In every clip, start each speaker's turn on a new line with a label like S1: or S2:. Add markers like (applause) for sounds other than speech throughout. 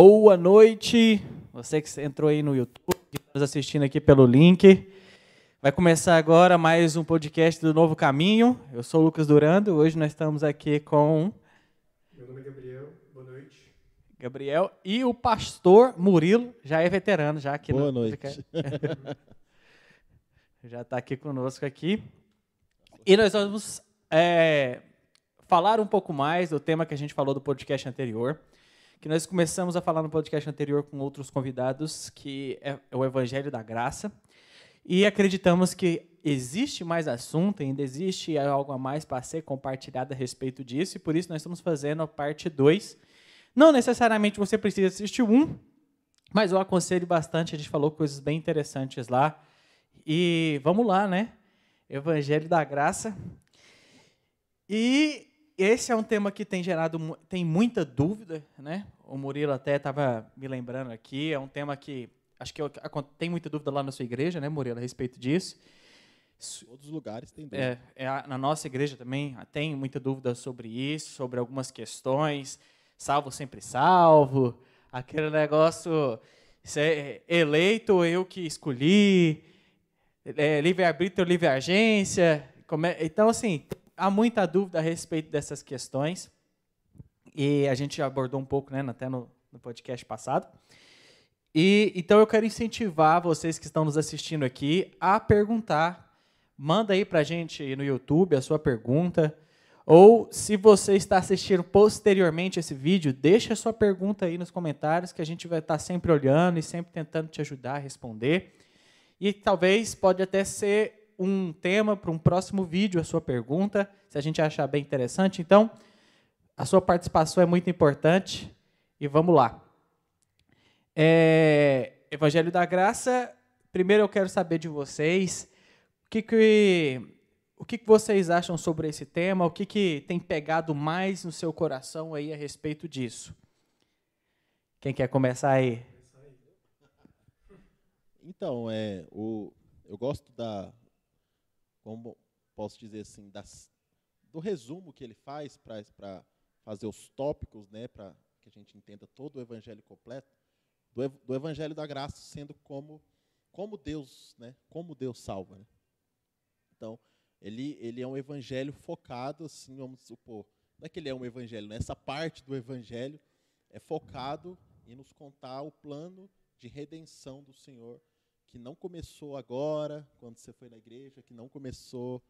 S1: Boa noite, você que entrou aí no YouTube, que está nos assistindo aqui pelo link. Vai começar agora mais um podcast do Novo Caminho. Eu sou o Lucas Durando. Hoje nós estamos aqui com.
S2: Meu nome é Gabriel. Boa noite.
S1: Gabriel e o pastor Murilo, já é veterano, já aqui
S3: Boa
S1: no
S3: noite. (laughs)
S1: já está aqui conosco aqui. E nós vamos é, falar um pouco mais do tema que a gente falou do podcast anterior, que nós começamos a falar no podcast anterior com outros convidados, que é o Evangelho da Graça. E acreditamos que existe mais assunto, ainda existe algo a mais para ser compartilhado a respeito disso, e por isso nós estamos fazendo a parte 2. Não necessariamente você precisa assistir um, mas eu aconselho bastante, a gente falou coisas bem interessantes lá. E vamos lá, né? Evangelho da Graça. E esse é um tema que tem gerado tem muita dúvida, né? O Murilo até estava me lembrando aqui, é um tema que acho que eu, tem muita dúvida lá na sua igreja, né, Murilo, a respeito disso.
S3: Todos os lugares tem dúvida.
S1: É, é, na nossa igreja também tem muita dúvida sobre isso, sobre algumas questões. Salvo sempre salvo, aquele negócio, ser eleito eu que escolhi, é, livre-arbítrio, livre-agência. É, então, assim, há muita dúvida a respeito dessas questões. E a gente abordou um pouco, né, até no, no podcast passado. E então eu quero incentivar vocês que estão nos assistindo aqui a perguntar. Manda aí para a gente no YouTube a sua pergunta. Ou se você está assistindo posteriormente esse vídeo, deixa a sua pergunta aí nos comentários que a gente vai estar sempre olhando e sempre tentando te ajudar a responder. E talvez pode até ser um tema para um próximo vídeo a sua pergunta, se a gente achar bem interessante. Então, a sua participação é muito importante e vamos lá. É, Evangelho da Graça. Primeiro eu quero saber de vocês o que, que, o que, que vocês acham sobre esse tema, o que, que tem pegado mais no seu coração aí a respeito disso. Quem quer começar aí?
S3: Então, é, o, eu gosto da, como posso dizer assim, das, do resumo que ele faz para fazer os tópicos, né, para que a gente entenda todo o evangelho completo do, do Evangelho da Graça sendo como, como Deus, né? Como Deus salva, né? Então, ele, ele é um evangelho focado, assim, vamos supor, não é que ele é um evangelho, né? essa parte do evangelho é focado em nos contar o plano de redenção do Senhor, que não começou agora, quando você foi na igreja, que não começou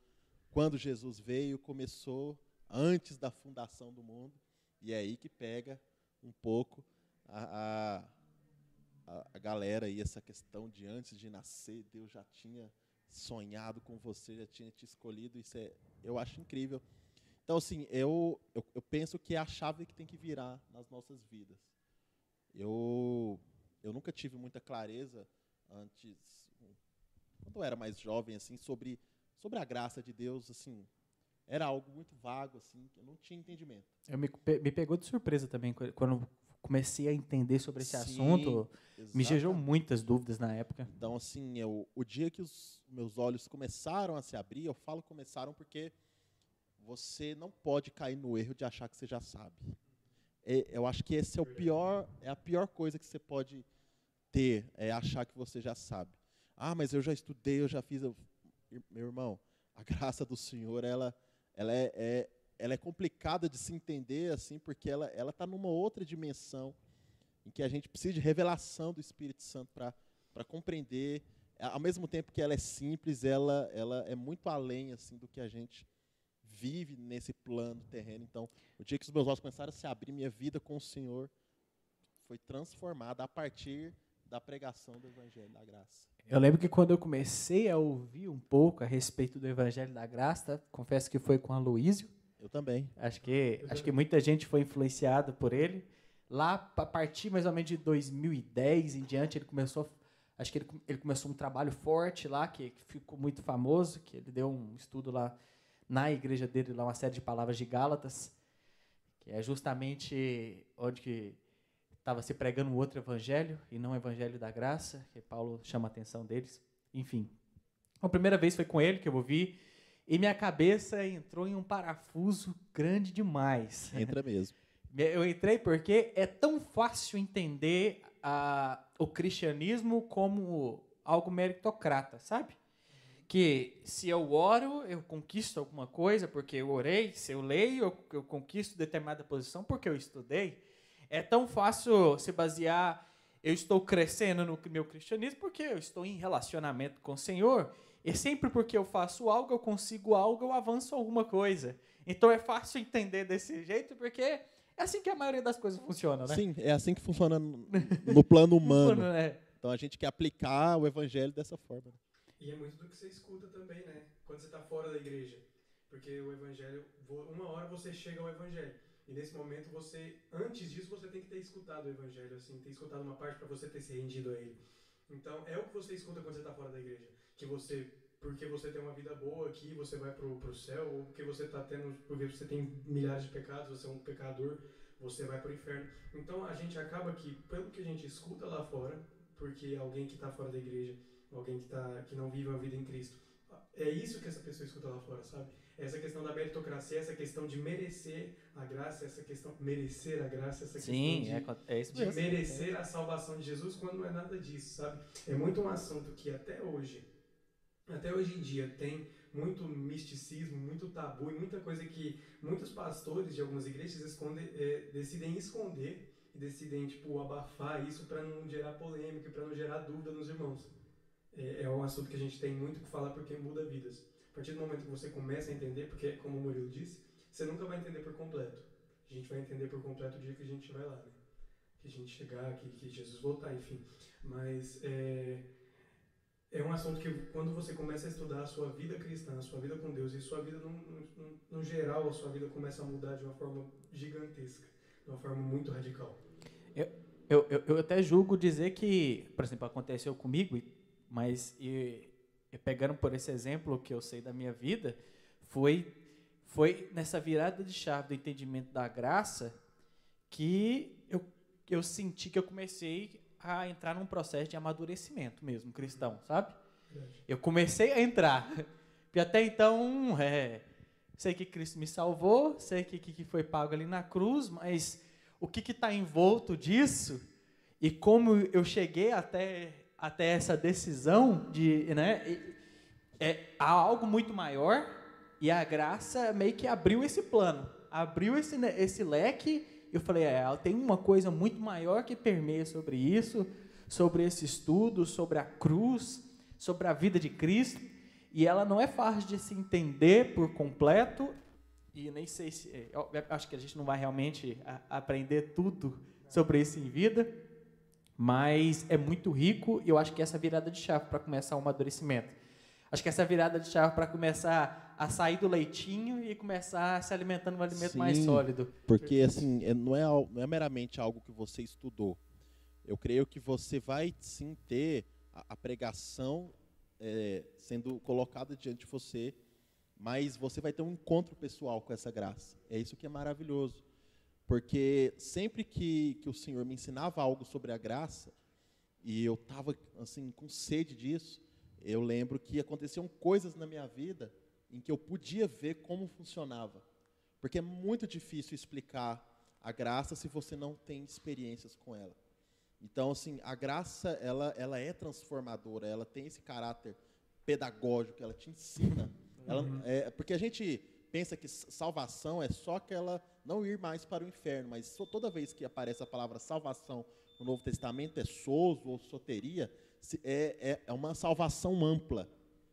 S3: quando Jesus veio, começou antes da fundação do mundo, e é aí que pega um pouco a, a a, galera aí, essa questão de antes de nascer, Deus já tinha sonhado com você, já tinha te escolhido, isso é, eu acho incrível. Então, assim, eu, eu, eu, penso que é a chave que tem que virar nas nossas vidas. Eu, eu nunca tive muita clareza antes, quando eu era mais jovem, assim, sobre, sobre a graça de Deus, assim, era algo muito vago, assim, eu não tinha entendimento.
S1: Eu me, me pegou de surpresa também, quando comecei a entender sobre esse Sim, assunto, exatamente. me gerou muitas dúvidas na época.
S3: Então, assim, eu, o dia que os meus olhos começaram a se abrir, eu falo começaram porque você não pode cair no erro de achar que você já sabe. É, eu acho que esse é o pior, é a pior coisa que você pode ter, é achar que você já sabe. Ah, mas eu já estudei, eu já fiz. Eu, meu irmão, a (laughs) graça do Senhor, ela, ela é, é ela é complicada de se entender assim, porque ela ela está numa outra dimensão em que a gente precisa de revelação do Espírito Santo para para compreender. Ao mesmo tempo que ela é simples, ela ela é muito além assim do que a gente vive nesse plano terreno. Então, o dia que os meus olhos começaram a se abrir, minha vida com o Senhor foi transformada a partir da pregação do Evangelho da Graça.
S1: Eu lembro que quando eu comecei a ouvir um pouco a respeito do Evangelho da Graça, confesso que foi com a Luísio,
S3: eu também.
S1: Acho que, acho que muita gente foi influenciada por ele. Lá, a partir mais ou menos de 2010 em diante, ele começou, acho que ele, ele começou um trabalho forte lá, que, que ficou muito famoso, que ele deu um estudo lá na igreja dele, lá uma série de palavras de Gálatas, que é justamente onde que estava se pregando um outro evangelho, e não o evangelho da graça, que Paulo chama a atenção deles. Enfim, a primeira vez foi com ele que eu ouvi, e minha cabeça entrou em um parafuso grande demais. (laughs)
S3: Entra mesmo.
S1: Eu entrei porque é tão fácil entender a, o cristianismo como algo meritocrata, sabe? Que se eu oro, eu conquisto alguma coisa porque eu orei, se eu leio, eu, eu conquisto determinada posição porque eu estudei. É tão fácil se basear, eu estou crescendo no meu cristianismo porque eu estou em relacionamento com o Senhor. E sempre porque eu faço algo, eu consigo algo, eu avanço alguma coisa. Então é fácil entender desse jeito porque é assim que a maioria das coisas funciona, né?
S3: Sim, é assim que funciona no, no plano (laughs) humano.
S1: Plano, é.
S3: Então a gente quer aplicar o evangelho dessa forma.
S2: E é muito do que você escuta também, né? Quando você está fora da igreja. Porque o evangelho, uma hora você chega ao evangelho. E nesse momento você, antes disso, você tem que ter escutado o evangelho, assim, ter escutado uma parte para você ter se rendido a ele. Então, é o que você escuta quando você está fora da igreja. Que você, porque você tem uma vida boa aqui, você vai pro, pro céu, ou porque você tá tendo, porque você tem milhares de pecados, você é um pecador, você vai pro inferno. Então, a gente acaba que, pelo que a gente escuta lá fora, porque alguém que está fora da igreja, alguém que, tá, que não vive uma vida em Cristo, é isso que essa pessoa escuta lá fora, sabe? Essa questão da meritocracia, essa questão de merecer a graça, essa questão merecer a graça, essa
S1: Sim,
S2: questão
S1: de, é, é isso
S2: de merecer a salvação de Jesus, quando não é nada disso, sabe? É muito um assunto que até hoje, até hoje em dia tem muito misticismo, muito tabu e muita coisa que muitos pastores de algumas igrejas escondem, é, decidem esconder e decidem tipo abafar isso para não gerar polêmica, para não gerar dúvida nos irmãos. É, é um assunto que a gente tem muito que falar porque muda vidas. Partir do momento que você começa a entender, porque como o Murilo disse, você nunca vai entender por completo. A gente vai entender por completo o dia que a gente vai lá, né? Que a gente chegar, que, que Jesus voltar, enfim. Mas é, é um assunto que quando você começa a estudar a sua vida cristã, a sua vida com Deus e sua vida no, no, no geral, a sua vida começa a mudar de uma forma gigantesca, de uma forma muito radical.
S1: Eu, eu, eu até julgo dizer que, por exemplo, aconteceu comigo, mas e pegando por esse exemplo que eu sei da minha vida, foi foi nessa virada de chave do entendimento da graça que eu, eu senti que eu comecei a entrar num processo de amadurecimento mesmo, cristão, sabe? Eu comecei a entrar. Porque (laughs) até então, é, sei que Cristo me salvou, sei que, que foi pago ali na cruz, mas o que está envolto disso e como eu cheguei até, até essa decisão de, né, é, há algo muito maior e a graça meio que abriu esse plano, abriu esse, esse leque. Eu falei, é, tem uma coisa muito maior que permeia sobre isso, sobre esse estudo, sobre a cruz, sobre a vida de Cristo. E ela não é fácil de se entender por completo. E nem sei se. É, eu acho que a gente não vai realmente aprender tudo sobre isso em vida. Mas é muito rico e eu acho que essa é virada de chave para começar o amadurecimento. Acho que essa virada de chave para começar a sair do leitinho e começar a se alimentando de um alimento
S3: Sim,
S1: mais sólido.
S3: Porque assim, é, não é, não é meramente algo que você estudou. Eu creio que você vai sim ter a, a pregação é, sendo colocada diante de você, mas você vai ter um encontro pessoal com essa graça. É isso que é maravilhoso. Porque sempre que, que o Senhor me ensinava algo sobre a graça, e eu estava assim com sede disso, eu lembro que aconteciam coisas na minha vida em que eu podia ver como funcionava. Porque é muito difícil explicar a graça se você não tem experiências com ela. Então, assim, a graça, ela, ela é transformadora, ela tem esse caráter pedagógico, ela te ensina. Ela, uhum. é, porque a gente pensa que salvação é só aquela não ir mais para o inferno, mas toda vez que aparece a palavra salvação no Novo Testamento, é sozo ou soteria, é, é, é uma salvação ampla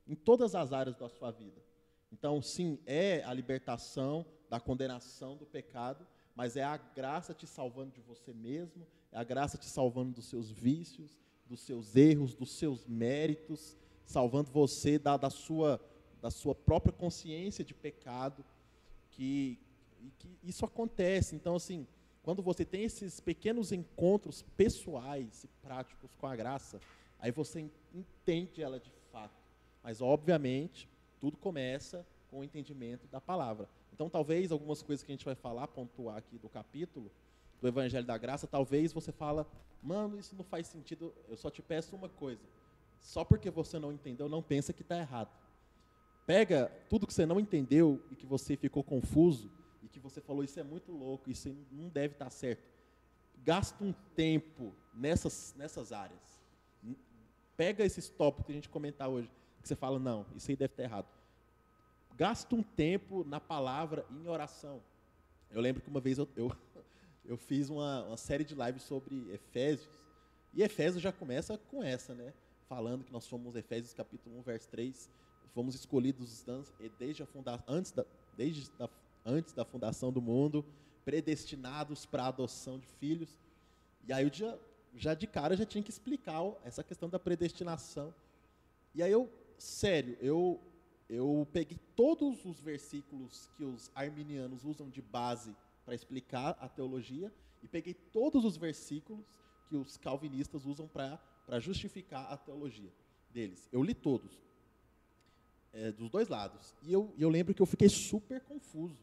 S3: em todas as áreas da sua vida. Então, sim, é a libertação da condenação do pecado, mas é a graça te salvando de você mesmo, é a graça te salvando dos seus vícios, dos seus erros, dos seus méritos, salvando você da, da, sua, da sua própria consciência de pecado, que, que isso acontece. Então, assim, quando você tem esses pequenos encontros pessoais e práticos com a graça, Aí você entende ela de fato. Mas, obviamente, tudo começa com o entendimento da palavra. Então, talvez algumas coisas que a gente vai falar, pontuar aqui do capítulo, do Evangelho da Graça, talvez você fala, mano, isso não faz sentido, eu só te peço uma coisa. Só porque você não entendeu, não pensa que está errado. Pega tudo que você não entendeu e que você ficou confuso e que você falou, isso é muito louco, isso não deve estar certo. Gasta um tempo nessas, nessas áreas. Pega esses tópicos que a gente comentar hoje, que você fala, não, isso aí deve estar errado. Gasta um tempo na palavra em oração. Eu lembro que uma vez eu, eu, (laughs) eu fiz uma, uma série de lives sobre Efésios, e Efésios já começa com essa, né? Falando que nós somos Efésios capítulo 1, verso 3, fomos escolhidos desde a fundação, antes da, desde antes da fundação do mundo, predestinados para a adoção de filhos. E aí eu já, já de cara já tinha que explicar essa questão da predestinação. E aí eu, sério, eu eu peguei todos os versículos que os arminianos usam de base para explicar a teologia e peguei todos os versículos que os calvinistas usam para justificar a teologia deles. Eu li todos, é, dos dois lados. E eu, eu lembro que eu fiquei super confuso.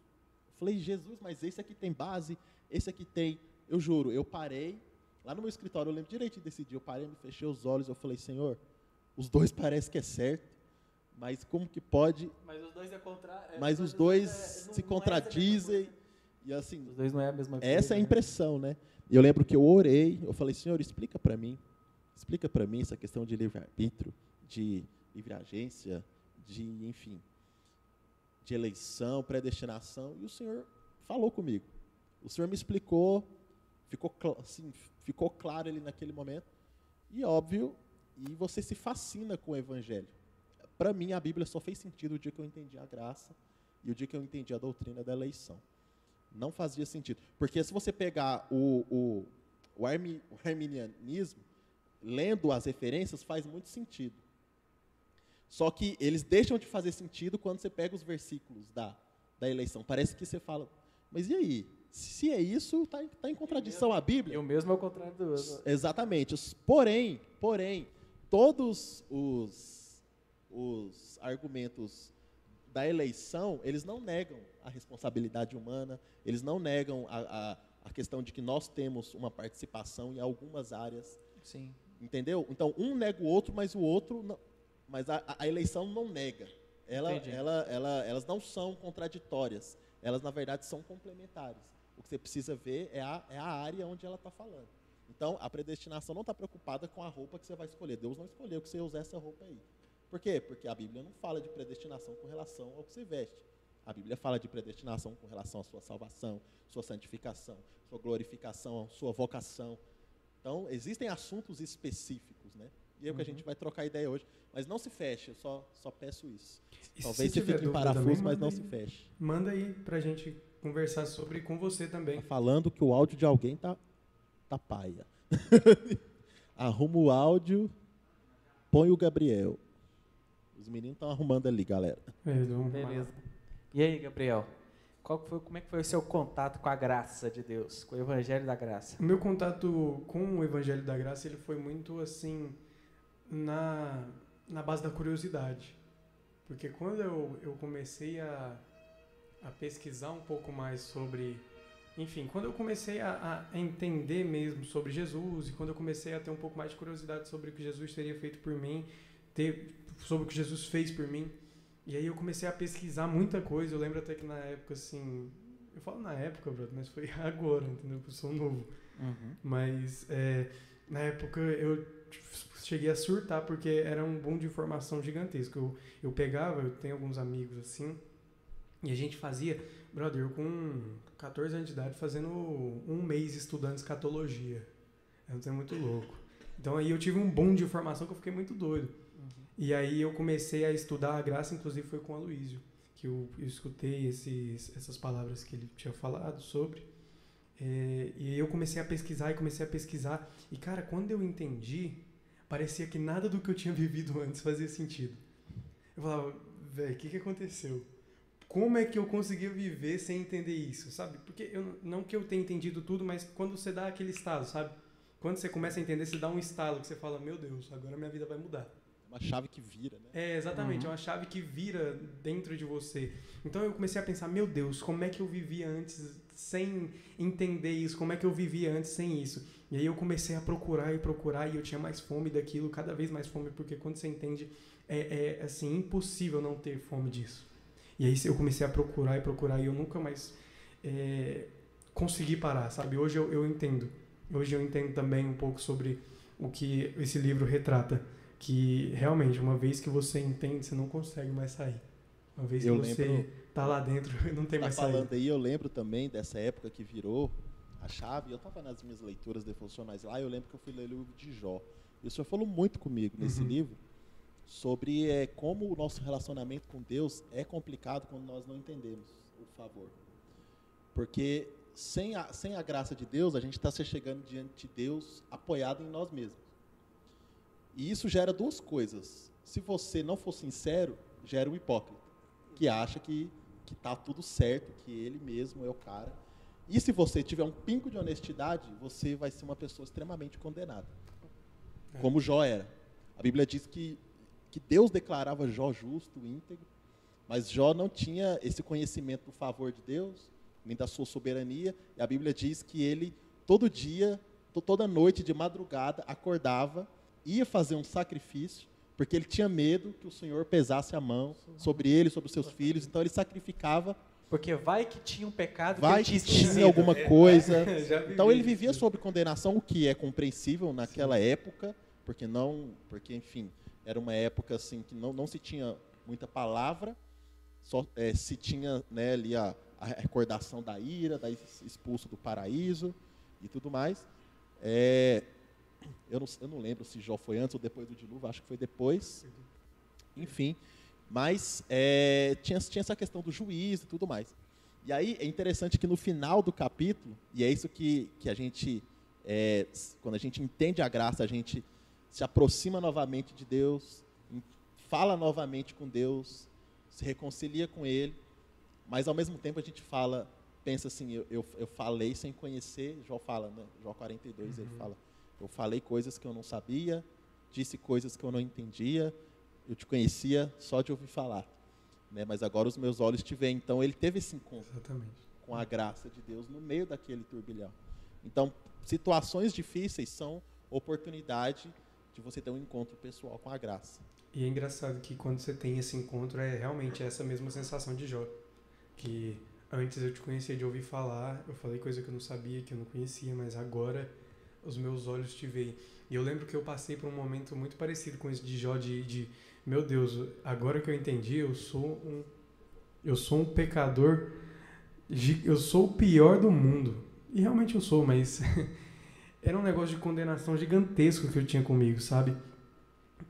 S3: Falei, Jesus, mas esse aqui tem base, esse aqui tem. Eu juro, eu parei, lá no meu escritório, eu lembro direitinho desse dia, eu parei, me fechei os olhos, eu falei, Senhor, os dois (laughs) parecem que é certo, mas como que pode.
S1: Mas os dois é contra.
S3: É, mas os dois é, se não, contradizem. Não e assim.
S1: Os dois não é a mesma
S3: coisa. Essa é a né? impressão, né? E eu lembro que eu orei, eu falei, Senhor, explica para mim. Explica para mim essa questão de livre-arbítrio, de livre agência, de, enfim, de eleição, predestinação. E o Senhor falou comigo. O Senhor me explicou, ficou, assim, ficou claro ali naquele momento. E óbvio, e você se fascina com o Evangelho. Para mim, a Bíblia só fez sentido o dia que eu entendi a graça e o dia que eu entendi a doutrina da eleição. Não fazia sentido. Porque se você pegar o, o, o, o arminianismo, lendo as referências, faz muito sentido. Só que eles deixam de fazer sentido quando você pega os versículos da, da eleição. Parece que você fala, mas e aí? Se é isso, está tá em contradição à Bíblia.
S1: Eu mesmo é o contrário do
S3: Exatamente. Porém, porém, todos os, os argumentos da eleição, eles não negam a responsabilidade humana, eles não negam a, a, a questão de que nós temos uma participação em algumas áreas.
S1: Sim.
S3: Entendeu? Então, um nega o outro, mas o outro não, mas a, a eleição não nega. Ela, ela, ela, elas não são contraditórias. Elas, na verdade, são complementares. O que você precisa ver é a, é a área onde ela está falando. Então, a predestinação não está preocupada com a roupa que você vai escolher. Deus não escolheu que você usar essa roupa aí. Por quê? Porque a Bíblia não fala de predestinação com relação ao que você veste. A Bíblia fala de predestinação com relação à sua salvação, sua santificação, sua glorificação, sua vocação. Então, existem assuntos específicos, né? E é o que a gente uhum. vai trocar ideia hoje. Mas não se feche, eu só, só peço isso. E Talvez se você fique em parafuso, mas não aí, se feche.
S2: Manda aí pra gente conversar sobre com você também.
S3: Tá falando que o áudio de alguém tá, tá paia. (laughs) Arruma o áudio, põe o Gabriel. Os meninos estão arrumando ali, galera.
S1: É, Beleza. E aí, Gabriel? Qual foi, como é que foi o seu contato com a graça de Deus, com o Evangelho da Graça?
S2: O meu contato com o Evangelho da Graça ele foi muito assim na, na base da curiosidade. Porque quando eu, eu comecei a, a pesquisar um pouco mais sobre. Enfim, quando eu comecei a, a, entender mesmo sobre Jesus e quando eu comecei a ter um pouco mais de curiosidade sobre o que Jesus teria feito por mim, ter, sobre o que Jesus fez por mim, e aí eu comecei a pesquisar muita coisa. Eu lembro até que na época, assim. Eu falo na época, brother, mas foi (laughs) agora, entendeu? Eu sou novo. Uhum. Mas é, na época eu cheguei a surtar porque era um boom de informação gigantesco. Eu, eu pegava, eu tenho alguns amigos assim, e a gente fazia, brother, eu com 14 anos de idade fazendo um mês estudando escatologia. É muito louco. Então aí eu tive um boom de informação que eu fiquei muito doido. Uhum. E aí eu comecei a estudar a graça, inclusive foi com o Aloysio, que eu, eu escutei esses, essas palavras que ele tinha falado sobre. É, e eu comecei a pesquisar e comecei a pesquisar. E, cara, quando eu entendi, parecia que nada do que eu tinha (laughs) vivido antes fazia sentido. Eu falava, velho, o que, que aconteceu? Como é que eu conseguia viver sem entender isso, sabe? Porque eu, não que eu tenha entendido tudo, mas quando você dá aquele estalo, sabe? Quando você começa a entender, você dá um estalo que você fala, meu Deus, agora minha vida vai mudar
S3: uma chave que vira, né?
S2: É, exatamente, uhum. é uma chave que vira dentro de você. Então eu comecei a pensar, meu Deus, como é que eu vivia antes sem entender isso? Como é que eu vivia antes sem isso? E aí eu comecei a procurar e procurar e eu tinha mais fome daquilo, cada vez mais fome, porque quando você entende, é, é assim, impossível não ter fome disso. E aí eu comecei a procurar e procurar e eu nunca mais é, conseguir parar, sabe? Hoje eu, eu entendo. Hoje eu entendo também um pouco sobre o que esse livro retrata. Que realmente, uma vez que você entende, você não consegue mais sair. Uma vez
S3: Eu
S2: que você
S3: lembro-
S2: tá lá dentro, (laughs) não tem
S3: Tá
S2: mais
S3: falando
S2: saída.
S3: aí, eu lembro também dessa época que virou a chave. Eu estava nas minhas leituras devocionais lá, eu lembro que eu fui ler o livro de Jó. E o senhor falou muito comigo nesse
S2: Uhum.
S3: livro sobre é, como o nosso relacionamento com Deus é complicado quando nós não entendemos o favor. Porque sem a, sem a graça de Deus, a gente está se chegando diante de Deus apoiado em nós mesmos. E isso gera duas coisas. Se você não for sincero, gera um hipócrita, que acha que que tá tudo certo, que ele mesmo é o cara. E se você tiver um pingo de honestidade, você vai ser uma pessoa extremamente condenada.
S2: É.
S3: Como Jó era. A Bíblia diz que, que Deus declarava Jó justo, íntegro, mas Jó não tinha esse conhecimento do favor de Deus, nem da sua soberania. E a Bíblia diz que ele, todo dia, to- toda noite, de madrugada, acordava, ia fazer um sacrifício, porque ele tinha medo que o Senhor pesasse a mão sobre ele, sobre os seus filhos. Então ele sacrificava,
S1: Porque vai que tinha um pecado
S3: vai
S1: que ele
S3: que
S1: tinha
S3: alguma coisa. (laughs) Então ele vivia sob condenação, o que é compreensível naquela época, porque não, porque enfim, era uma época assim que não, não se tinha muita palavra, só eh, se tinha né, ali a, a recordação da ira, da ex- expulso do paraíso e tudo mais. É, eu, não, eu não lembro se Jó foi antes ou depois do dilúvio, acho que foi depois. Enfim, mas é, tinha, tinha essa questão do juízo e tudo mais. E aí é interessante que no final do capítulo, e é isso que, que a gente, é, quando a gente entende a graça, a gente se aproxima novamente de Deus, fala novamente com Deus, se reconcilia com Ele, mas ao mesmo tempo a gente fala, pensa assim, eu, eu, eu falei sem conhecer, Jó fala, né? Jó 42, ele fala, eu falei coisas que eu não sabia, disse coisas que eu não entendia, eu te conhecia só de ouvir falar, né? mas agora os meus olhos te veem. Então ele teve esse encontro
S2: Exatamente.
S3: com a graça de Deus no meio daquele turbilhão. Então, situações difíceis são oportunidade de você ter um encontro pessoal com a graça.
S2: E é engraçado que quando você tem esse encontro é realmente essa mesma sensação de Jó. Que antes eu te conhecia de ouvir falar, eu falei coisa que eu não sabia, que eu não conhecia, mas agora os meus olhos te veem. E eu lembro que eu passei por um momento muito parecido com esse de Jó, de, de meu Deus, agora que eu entendi, eu sou um, eu sou um pecador, eu sou o pior do mundo. E realmente eu sou, mas (laughs) era um negócio de condenação gigantesco que eu tinha comigo, sabe?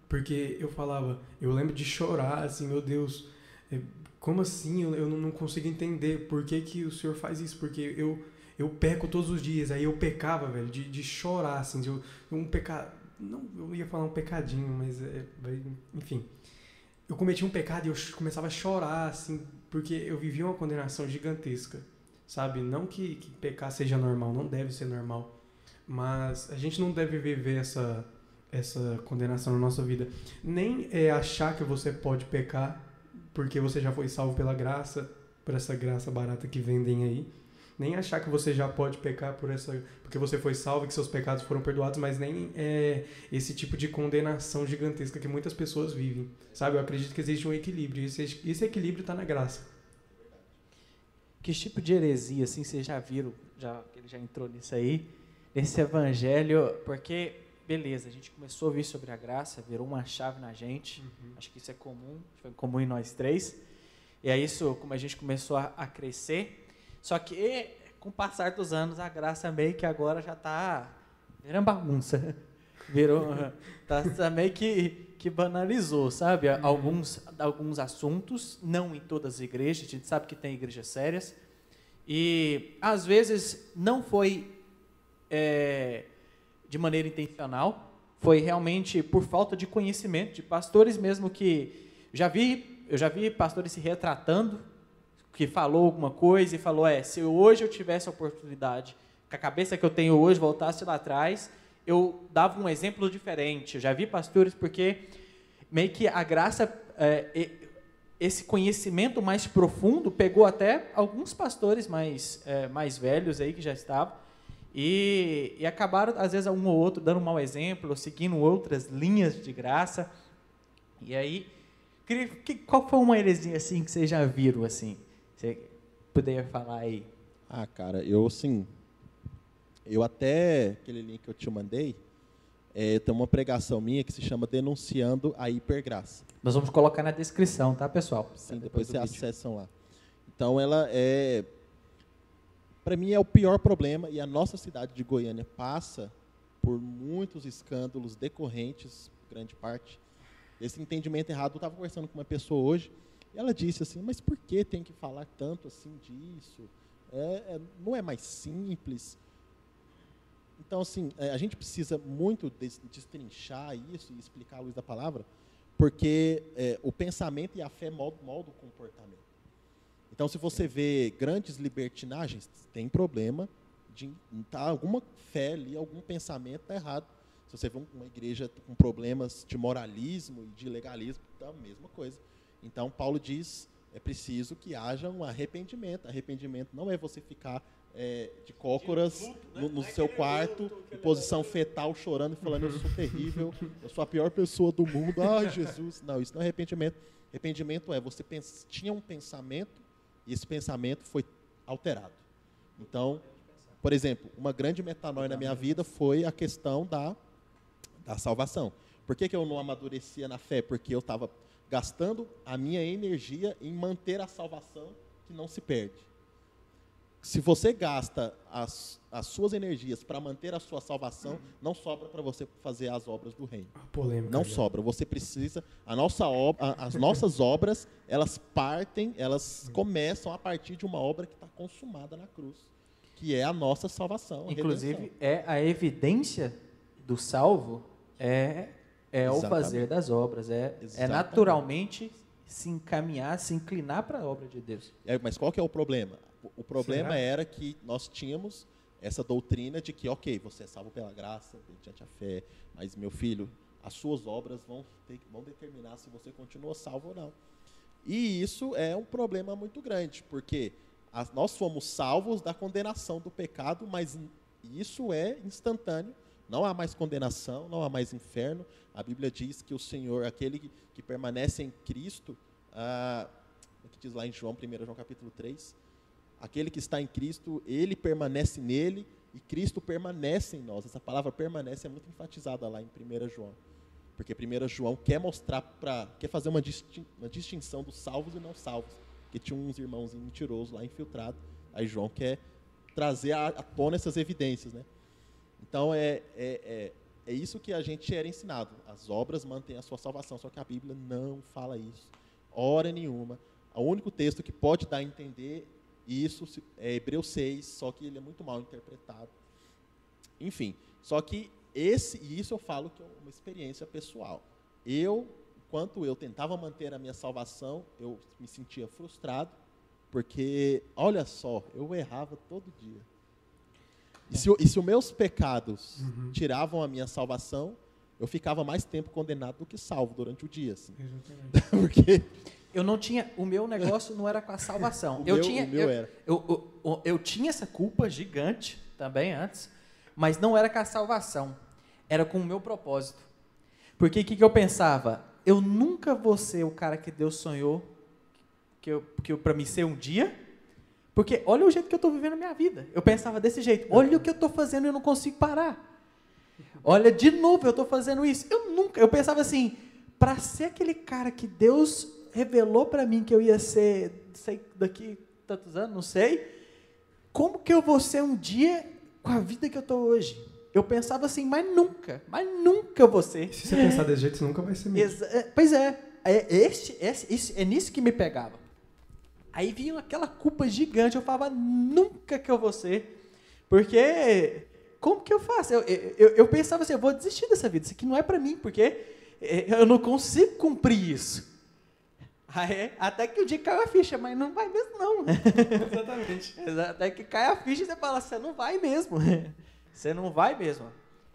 S2: Porque eu falava, eu lembro de chorar, assim, meu Deus, é, como assim? Eu, eu não- não consigo entender por que, que o senhor faz isso, porque eu, eu peco todos os dias, aí eu pecava, velho, de, de chorar, assim, de um pecado, não, eu ia falar um pecadinho, mas, é, enfim, eu cometi um pecado e eu começava a chorar, assim, porque eu vivia uma condenação gigantesca, sabe? Não que, que pecar seja normal, não deve ser normal, mas a gente não deve viver essa essa condenação na nossa vida. Nem é achar que você pode pecar porque você já foi salvo pela graça, por essa graça barata que vendem aí. Nem achar que você já pode pecar por essa porque você foi salvo e que seus pecados foram perdoados, mas nem é esse tipo de condenação gigantesca que muitas pessoas vivem. Sabe? Eu acredito que existe um equilíbrio. e Esse, esse equilíbrio está na graça.
S1: Que tipo de heresia, assim, vocês já viram, já, ele já entrou nisso aí, nesse evangelho, porque, beleza, a gente começou a ouvir sobre a graça, virou uma chave na gente, acho que isso é comum, foi comum em nós três, e aí isso, como a gente começou a, a crescer, só que com o passar dos anos, a graça meio que agora já está virando bagunça, (laughs) virou, tá, tá meio que, que banalizou, sabe? Alguns, alguns assuntos, não em todas as igrejas, a gente sabe que tem igrejas sérias, e às vezes não foi é, de maneira intencional, foi realmente por falta de conhecimento de pastores mesmo que já vi, eu já vi pastores se retratando, que falou alguma coisa e falou, é, se hoje eu tivesse a oportunidade, com a cabeça que eu tenho hoje, voltasse lá atrás, eu dava um exemplo diferente. Eu já vi pastores porque meio que a graça, é, esse conhecimento mais profundo pegou até alguns pastores mais, é, mais velhos aí que já estavam e, e acabaram, às vezes, um ou outro dando um mau exemplo, seguindo outras linhas de graça. E aí, qual foi uma heresia assim que vocês já viram assim? Você poderia falar aí?
S3: Ah, cara, eu assim, eu até aquele link que eu te mandei, é, tem uma pregação minha que se chama Denunciando a Hipergraça.
S1: Nós vamos colocar na descrição, tá, pessoal?
S3: Sim, depois, depois vocês acessam lá. Então ela é, para mim é o pior problema e a nossa cidade de Goiânia passa por muitos escândalos decorrentes, grande parte desse entendimento errado. Eu estava conversando com uma pessoa hoje e ela disse assim, mas por que tem que falar tanto assim disso? É, é, não é mais simples? Então, assim, é, a gente precisa muito destrinchar isso e explicar a luz da palavra, porque é, o pensamento e a fé moldam, o comportamento. Então, se você vê grandes libertinagens, tem problema de tá, alguma fé ali, algum pensamento está errado. Se você vê uma igreja com problemas de moralismo e de legalismo, é a mesma coisa. Então, Paulo diz, é preciso que haja um arrependimento. Arrependimento não é você ficar é, de cócoras né? no, no seu quarto, em posição fetal, chorando e falando: Eu sou (laughs) terrível, eu sou a pior pessoa do mundo. Ai, Jesus. Não, isso não é arrependimento. Arrependimento é você pensa, tinha um pensamento e esse pensamento foi alterado. Então, por exemplo, uma grande metanoia na minha vida foi a questão da, da salvação. Por que, que eu não amadurecia na fé? Porque eu estava gastando a minha energia em manter a salvação que não se perde se você gasta as, as suas energias para manter a sua salvação, não sobra para você fazer as obras do reino.
S2: Polêmica,
S3: não já. sobra. Você precisa. A nossa obra, as nossas obras, elas partem, elas começam a partir de uma obra que está consumada na cruz, que é a nossa salvação. A
S1: Inclusive, redenção. é a evidência do salvo é, é o fazer das obras. É, é naturalmente se encaminhar, se inclinar para a obra de Deus.
S3: É, mas qual que é o problema? O problema Será? era que nós tínhamos essa doutrina de que, ok, você é salvo pela graça, mediante a fé, mas, meu filho, as suas obras vão, ter, vão determinar se você continua salvo ou não. E isso é um problema muito grande, porque as, nós somos salvos da condenação do pecado, mas isso é instantâneo. Não há mais condenação, não há mais inferno. A Bíblia diz que o Senhor, aquele que, que permanece em Cristo, ah, que diz lá em João, 1 João capítulo 3, Aquele que está em Cristo, ele permanece nele e Cristo permanece em nós. Essa palavra permanece é muito enfatizada lá em 1 João. Porque 1 João quer mostrar para. quer fazer uma, uma distinção dos salvos e não salvos. Porque tinha uns irmãos mentirosos lá infiltrados. Aí João quer trazer à tona essas evidências. Né? Então é, é, é, é isso que a gente era ensinado. As obras mantêm a sua salvação. Só que a Bíblia não fala isso. Hora nenhuma. O único texto que pode dar a entender isso é Hebreus 6, só que ele é muito mal interpretado. Enfim, só que esse, e isso eu falo que é uma experiência pessoal. Eu, enquanto eu tentava manter a minha salvação, eu me sentia frustrado, porque, olha só, eu errava todo dia. E se, e se os meus pecados uhum. tiravam a minha salvação, eu ficava mais tempo condenado do que salvo durante o dia. Assim. (laughs) porque
S1: eu não tinha. O meu negócio não era com a salvação. (laughs)
S3: o
S1: eu
S3: meu,
S1: tinha. Eu,
S3: era.
S1: Eu, eu, eu, tinha essa culpa gigante também antes, mas não era com a salvação. Era com o meu propósito. Porque o que, que eu pensava? Eu nunca vou ser o cara que Deus sonhou que eu, que eu, para mim ser um dia. Porque olha o jeito que eu estou vivendo a minha vida. Eu pensava desse jeito. Olha o que eu estou fazendo e eu não consigo parar. Olha, de novo eu estou fazendo isso. Eu nunca. Eu pensava assim, para ser aquele cara que Deus revelou para mim que eu ia ser, sei, daqui tantos anos, não sei. Como que eu vou ser um dia com a vida que eu estou hoje? Eu pensava assim, mas nunca, mas nunca eu vou ser.
S2: Se você pensar desse jeito, você nunca vai ser mesmo.
S1: É, pois é, é, este, este, é nisso que me pegava. Aí vinha aquela culpa gigante, eu falava, nunca que eu vou ser. Porque, como que eu faço? Eu, eu, eu pensava assim, eu vou desistir dessa vida, isso aqui não é para mim, porque é, eu não consigo cumprir isso. Aí, até que o dia caiu a ficha, mas não vai mesmo não. (laughs)
S2: Exatamente.
S1: Até que cai a ficha e você fala, você não vai mesmo. (laughs) Você não vai mesmo.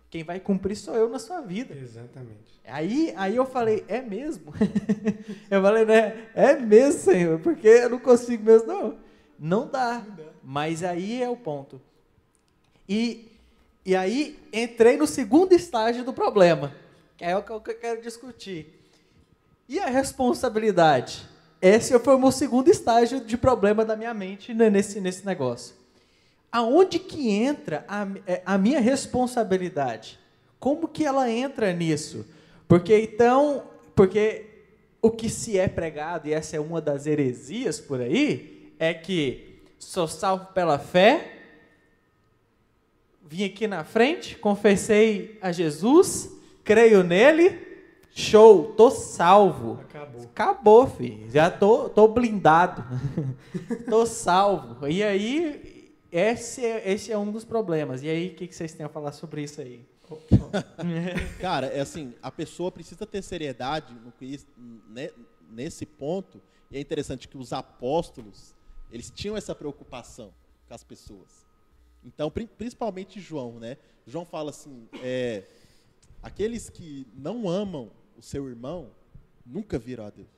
S1: Quem vai cumprir sou eu na sua vida.
S2: Exatamente.
S1: Aí, aí eu falei, é mesmo? (laughs) eu falei, né? É mesmo, Senhor, porque eu não consigo mesmo, não. Não dá. Não dá. Mas aí é o ponto. E, e aí entrei no segundo estágio do problema, que é o que eu quero discutir. E a responsabilidade? Esse foi o meu segundo estágio de problema da minha mente nesse, nesse negócio. Aonde que entra a, é, a minha responsabilidade? Como que ela entra nisso? Porque então, porque o que se é pregado, e essa é uma das heresias por aí, é que sou salvo pela fé, vim aqui na frente, confessei a Jesus, creio nele, show, tô salvo.
S2: Acabou.
S1: Acabou, filho. Já tô, tô blindado. (laughs) tô salvo. E aí, esse é, esse é um dos problemas. E aí, o que, que vocês têm a falar sobre isso aí? (laughs)
S3: Cara, é assim, a pessoa precisa ter seriedade no que, né, nesse ponto. E é interessante que os apóstolos, eles tinham essa preocupação com as pessoas. Então, principalmente João, né? João fala assim, é, aqueles que não amam o seu irmão nunca viram a Deus.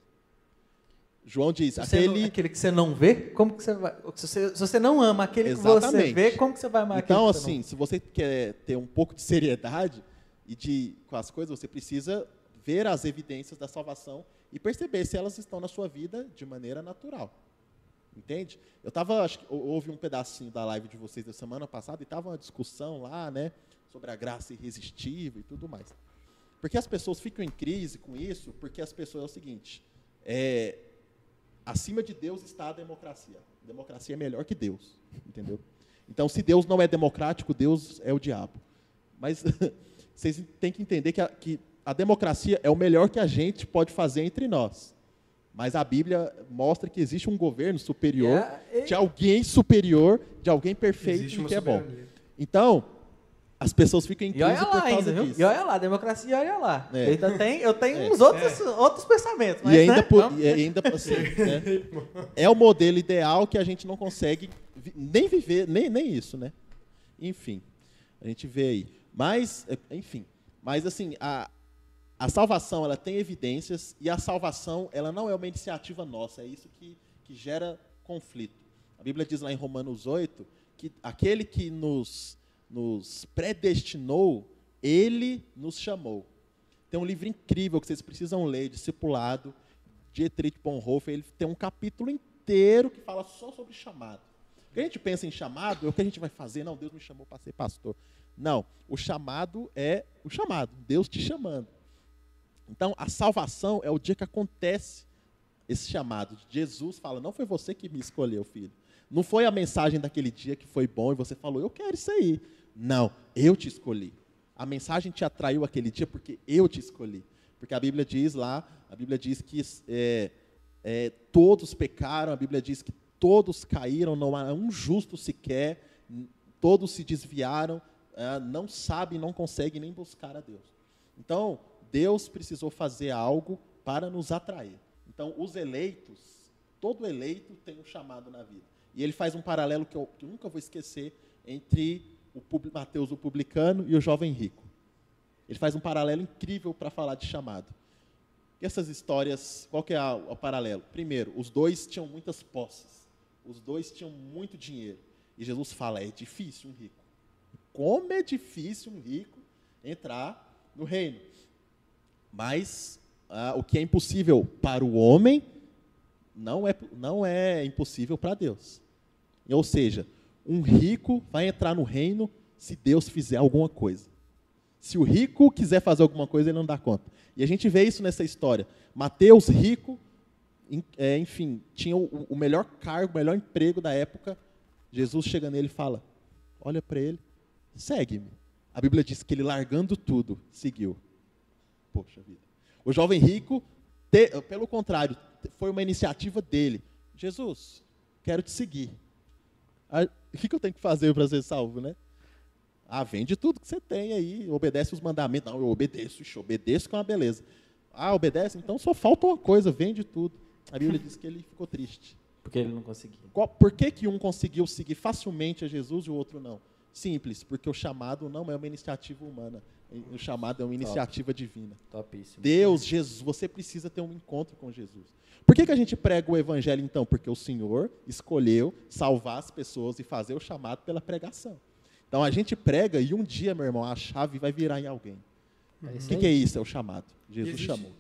S3: João diz,
S1: Se
S3: aquele...
S1: Não, aquele que você não vê, como que você vai... Se você, se você não ama aquele Exatamente. que você vê, como que você vai amar
S3: então,
S1: aquele
S3: assim, se você quer ter um pouco de seriedade e de com as coisas, você precisa ver as evidências da salvação e perceber se elas estão na sua vida de maneira natural. Entende? Eu tava, acho que houve um pedacinho da live de vocês da semana passada e tava uma discussão lá, né, sobre a graça irresistível e tudo mais. Porque as pessoas ficam em crise com isso, porque as pessoas é o seguinte, é, acima de Deus está a democracia. A democracia é melhor que Deus, entendeu? Então, se Deus não é democrático, Deus é o diabo. Mas (laughs) vocês têm que entender que a, que a democracia é o melhor que a gente pode fazer entre nós. Mas a Bíblia mostra que existe um governo superior, é, de alguém superior, de alguém perfeito e que é bom. Então, as pessoas ficam em crise e olha lá ainda, viu?
S1: E olha lá, democracia, olha lá. É. Ainda tem, eu tenho é. uns outros, é. outros pensamentos. Mas,
S3: e ainda,
S1: né?
S3: por, e ainda assim, né? é o modelo ideal que a gente não consegue nem viver, nem, nem isso, né? Enfim, a gente vê aí. Mas, é, enfim, mas assim, a, a salvação ela tem evidências e a salvação ela não é uma iniciativa nossa, é isso que, que gera conflito. A Bíblia diz lá em Romanos 8 que aquele que nos nos predestinou, ele nos chamou. Tem um livro incrível que vocês precisam ler, Discipulado, Dietrich Bonhoeffer, ele tem um capítulo inteiro que fala só sobre chamado. Quando a gente pensa em chamado, é o que a gente vai fazer? Não, Deus me chamou para ser pastor. Não, o chamado é o chamado, Deus te chamando. Então, a salvação é o dia que acontece esse chamado. Jesus fala: Não foi você que me escolheu, filho. Não foi a mensagem daquele dia que foi bom e você falou: Eu quero isso aí. Não, eu te escolhi. A mensagem te atraiu aquele dia porque eu te escolhi. Porque a Bíblia diz lá, a Bíblia diz que é, é, todos pecaram, a Bíblia diz que todos caíram, não há um justo sequer, todos se desviaram, é, não sabem, não conseguem nem buscar a Deus. Então, Deus precisou fazer algo para nos atrair. Então, os eleitos, todo eleito tem um chamado na vida. E ele faz um paralelo que eu, que eu nunca vou esquecer entre o Mateus, o publicano, e o jovem rico. Ele faz um paralelo incrível para falar de chamado. E essas histórias, qual que é o paralelo? Primeiro, os dois tinham muitas posses. Os dois tinham muito dinheiro. E Jesus fala, é difícil um rico. Como é difícil um rico entrar no reino. Mas ah, o que é impossível para o homem não é, não é impossível para Deus. Ou seja, um rico vai entrar no reino se Deus fizer alguma coisa. Se o rico quiser fazer alguma coisa, ele não dá conta. E a gente vê isso nessa história. Mateus, rico, é, enfim, tinha o melhor cargo, o melhor emprego da época. Jesus chega nele e fala: Olha para ele, segue-me. A Bíblia diz que ele, largando tudo, seguiu. Poxa vida. O jovem rico, te, pelo contrário, foi uma iniciativa dele. Jesus, quero te seguir (laughs) o que, que eu tenho que fazer para ser salvo, né? Ah, vende tudo que você tem aí, obedece os mandamentos. Não, eu obedeço, eu obedeço com uma beleza. Ah, obedece? Então só falta uma coisa, vende tudo. A Bíblia diz que ele ficou triste.
S1: Porque ele não conseguiu.
S3: Qual, por que, que um conseguiu seguir facilmente a Jesus e o outro não? Simples, porque o chamado não é uma iniciativa humana. O chamado é uma iniciativa Top. divina.
S1: Topíssimo.
S3: Deus, Jesus, você precisa ter um encontro com Jesus. Por que, que a gente prega o evangelho então? Porque o Senhor escolheu salvar as pessoas e fazer o chamado pela pregação. Então a gente prega e um dia, meu irmão, a chave vai virar em alguém. O uhum. que, que, é isso? É o chamado. Jesus Existe. chamou.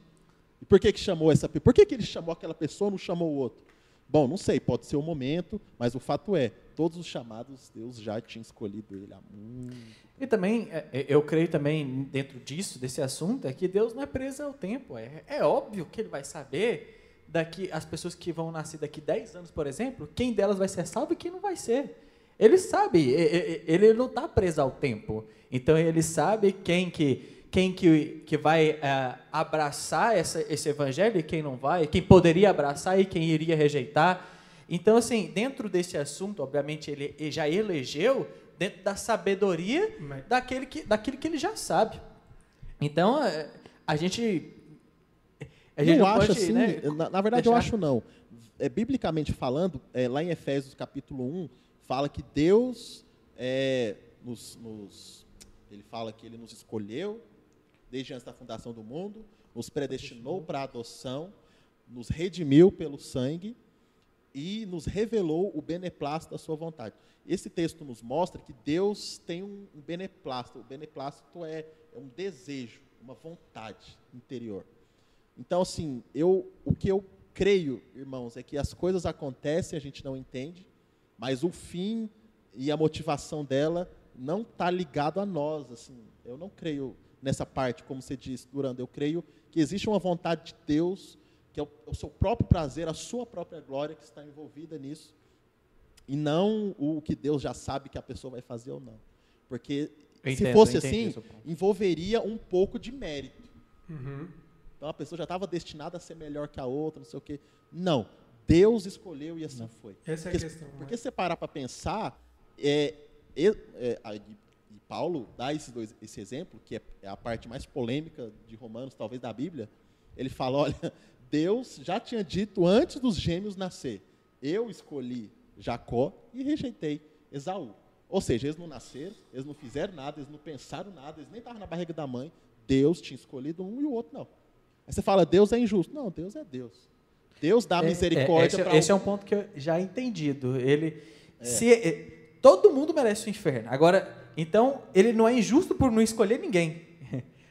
S3: E por que, que chamou essa pessoa? Por que, que ele chamou aquela pessoa e não chamou o outro? Bom, não sei, pode ser o momento, mas o fato é, todos os chamados, Deus já tinha escolhido ele há muito.
S1: E também, é, é, eu creio também dentro disso, desse assunto, é que Deus não é preso ao tempo. É, é óbvio que ele vai saber daqui as pessoas que vão nascer daqui 10 anos, por exemplo, quem delas vai ser salvo e quem não vai ser. Ele sabe, ele não está preso ao tempo. Então ele sabe quem que quem que, que vai é, abraçar essa, esse evangelho e quem não vai, quem poderia abraçar e quem iria rejeitar. Então, assim, dentro desse assunto, obviamente, ele, já elegeu dentro da sabedoria Mas... daquele que, daquilo que ele já sabe. Então, é, a gente.
S3: A gente não acho pode, assim, né, na, na, verdade, deixar... eu acho não. É, biblicamente falando, é, lá em Efésios capítulo 1, fala que Deus é, nos, nos, ele fala que ele nos escolheu desde antes da fundação do mundo, nos predestinou para a adoção, nos redimiu pelo sangue e nos revelou o beneplácito da sua vontade. Esse texto nos mostra que Deus tem um beneplácito. O beneplácito é, é um desejo, uma vontade interior. Então, assim, eu, o que eu creio, irmãos, é que as coisas acontecem, a gente não entende, mas o fim e a motivação dela não está ligado a nós. Assim, eu não creio nessa parte, como você disse, Durando. Eu creio que existe uma vontade de Deus, que é o, é o seu próprio prazer, a sua própria glória que está envolvida nisso, e não o que Deus já sabe que a pessoa vai fazer ou não. Porque eu se entendo, fosse assim, envolveria um pouco de mérito. Uhum. Então a pessoa já estava destinada a ser melhor que a outra, não sei o quê. Não. Deus escolheu e assim não. foi.
S2: Essa
S3: é
S2: a questão.
S3: Porque se você parar para pensar, é, é, é, e Paulo dá esse, dois, esse exemplo, que é, é a parte mais polêmica de Romanos, talvez da Bíblia. Ele fala: (laughs) olha, Deus já tinha dito antes dos gêmeos nascer: eu escolhi Jacó e rejeitei Esaú. Ou seja, eles não nasceram, eles não fizeram nada, eles não pensaram nada, eles nem estavam na barriga da mãe. Deus tinha escolhido um e o outro não. Aí você fala, Deus é injusto. Não, Deus é Deus. Deus dá é, misericórdia
S1: é, esse, esse um... é um ponto que eu já entendido. Ele, é. se, é, todo mundo merece o inferno. Agora, então, ele não é injusto por não escolher ninguém.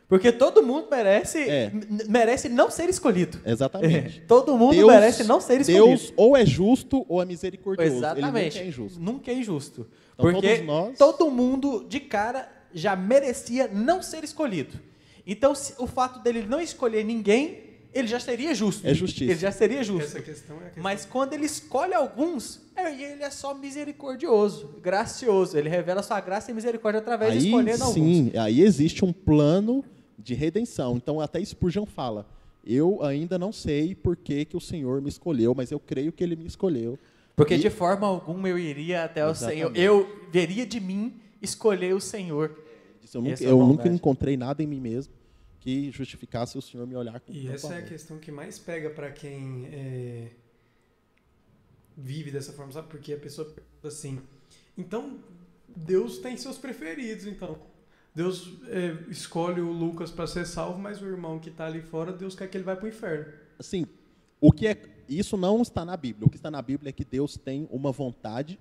S1: Porque todo mundo merece, é. merece não ser escolhido.
S3: Exatamente.
S1: todo mundo Deus, merece não ser escolhido.
S3: Deus ou é justo ou é misericordioso.
S1: Exatamente.
S3: Ele nunca é injusto.
S1: Nunca é injusto. Então, Porque nós... todo mundo, de cara, já merecia não ser escolhido. Então, o fato dele não escolher ninguém ele já seria justo.
S3: É justiça.
S1: Ele já seria justo.
S2: Essa questão é a questão.
S1: Mas quando ele escolhe alguns, é, ele é só misericordioso, gracioso. Ele revela sua graça e misericórdia através
S3: aí,
S1: de escolher alguns. Sim,
S3: aí existe um plano de redenção. Então até Spurgeon fala: eu ainda não sei por que, que o Senhor me escolheu, mas eu creio que Ele me escolheu.
S1: Porque e... de forma alguma eu iria até Exatamente. o Senhor. Eu veria de mim escolher o Senhor.
S3: Eu, nunca, é eu nunca encontrei nada em mim mesmo que justificasse o Senhor me olhar com
S2: E essa é a questão que mais pega para quem é, vive dessa forma, sabe? Porque a pessoa pergunta assim, então Deus tem seus preferidos, então. Deus é, escolhe o Lucas para ser salvo, mas o irmão que está ali fora, Deus quer que ele vá para o inferno.
S3: Assim, o que é isso não está na Bíblia. O que está na Bíblia é que Deus tem uma vontade.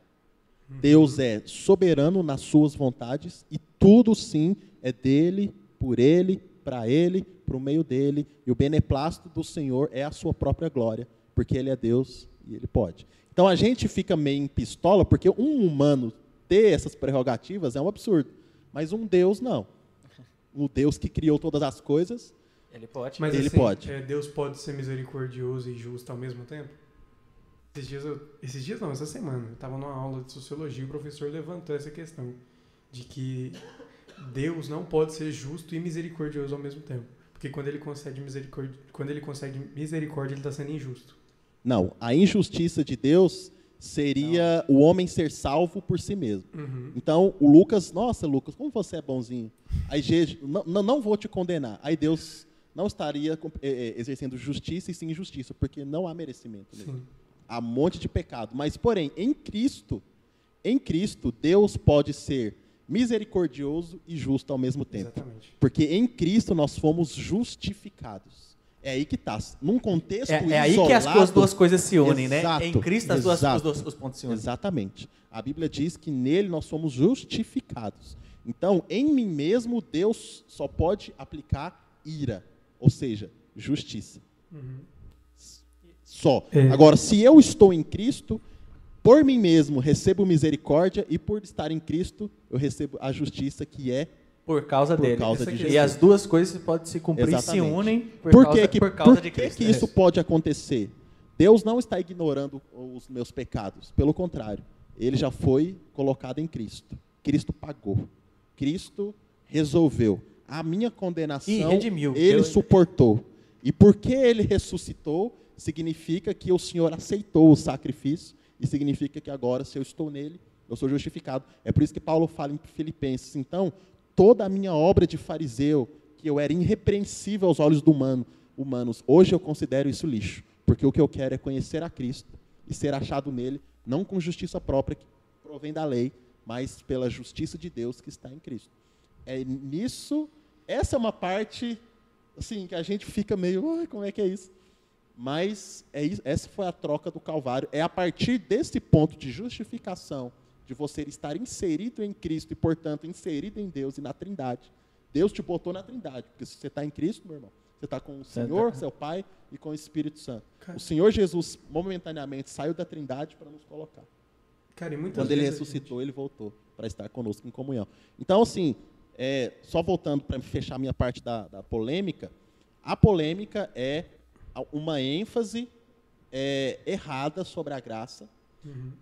S3: Uhum. Deus é soberano nas suas vontades e tudo sim é dele, por ele para ele, para o meio dele, e o beneplácito do Senhor é a sua própria glória, porque ele é Deus e ele pode. Então a gente fica meio em pistola, porque um humano ter essas prerrogativas é um absurdo, mas um Deus não. O Deus que criou todas as coisas,
S1: ele pode.
S2: Mas
S3: ele
S2: assim,
S3: pode.
S2: É, Deus pode ser misericordioso e justo ao mesmo tempo? Esses dias, eu, esses dias não, essa semana, eu estava numa aula de sociologia e o professor levantou essa questão de que Deus não pode ser justo e misericordioso ao mesmo tempo. Porque quando ele concede misericórdia, quando ele consegue misericórdia, ele está sendo injusto.
S3: Não, a injustiça de Deus seria não. o homem ser salvo por si mesmo.
S2: Uhum.
S3: Então, o Lucas, nossa, Lucas, como você é bonzinho. Aí, não, não vou te condenar. Aí Deus não estaria é, é, exercendo justiça e sim injustiça, porque não há merecimento. Há um monte de pecado. Mas, porém, em Cristo, em Cristo, Deus pode ser misericordioso e justo ao mesmo tempo.
S2: Exatamente.
S3: Porque em Cristo nós fomos justificados. É aí que está. Num contexto
S1: é, é aí que as, as duas coisas se unem, né? exato, né? Em Cristo as duas, os, dois, os pontos se unem.
S3: Exatamente. A Bíblia diz que nele nós somos justificados. Então, em mim mesmo, Deus só pode aplicar ira, ou seja, justiça.
S2: Uhum.
S3: Só. É. Agora, se eu estou em Cristo, por mim mesmo recebo misericórdia e por estar em Cristo eu recebo a justiça que é
S1: Por causa
S3: Por
S1: dele.
S3: causa de
S1: E as duas coisas podem se cumprir, se
S3: Exatamente.
S1: unem por,
S3: Por,
S1: causa,
S3: que,
S1: por causa
S3: por
S1: de Cristo.
S3: que isso pode acontecer? Deus não está ignorando os meus pecados. Pelo contrário, ele já foi colocado em Cristo. Cristo pagou. Cristo resolveu. A minha condenação
S1: E redimiu.
S3: ele
S1: Eu-
S3: suportou. E porque ele ressuscitou, significa que o Senhor aceitou o sacrifício e significa que agora, se eu estou nele, eu sou justificado. É por isso que Paulo fala em Filipenses. Então, toda a minha obra de fariseu, que eu era irrepreensível aos olhos do humano, humanos, hoje eu considero isso lixo. Porque o que eu quero é conhecer a Cristo e ser achado nele, não com justiça própria que provém da lei, mas pela justiça de Deus que está em Cristo. É nisso, essa é uma parte assim que a gente fica meio, "Ai, como é que é isso? Mas é isso, essa foi a troca do Calvário. É a partir desse ponto de justificação, de você estar inserido em Cristo e, portanto, inserido em Deus e na Trindade. Deus te botou na Trindade, porque se você está em Cristo, meu irmão, você está com o Senhor, seu Pai e com o Espírito Santo.
S2: Cara.
S3: O Senhor Jesus, momentaneamente, saiu da Trindade para nos colocar.
S2: Cara, e muitas
S3: Quando ele ressuscitou, ele voltou para estar conosco em comunhão. Então, assim, é, só voltando para fechar a minha parte da, da polêmica, a polêmica é a- uma ênfase é, errada sobre a graça,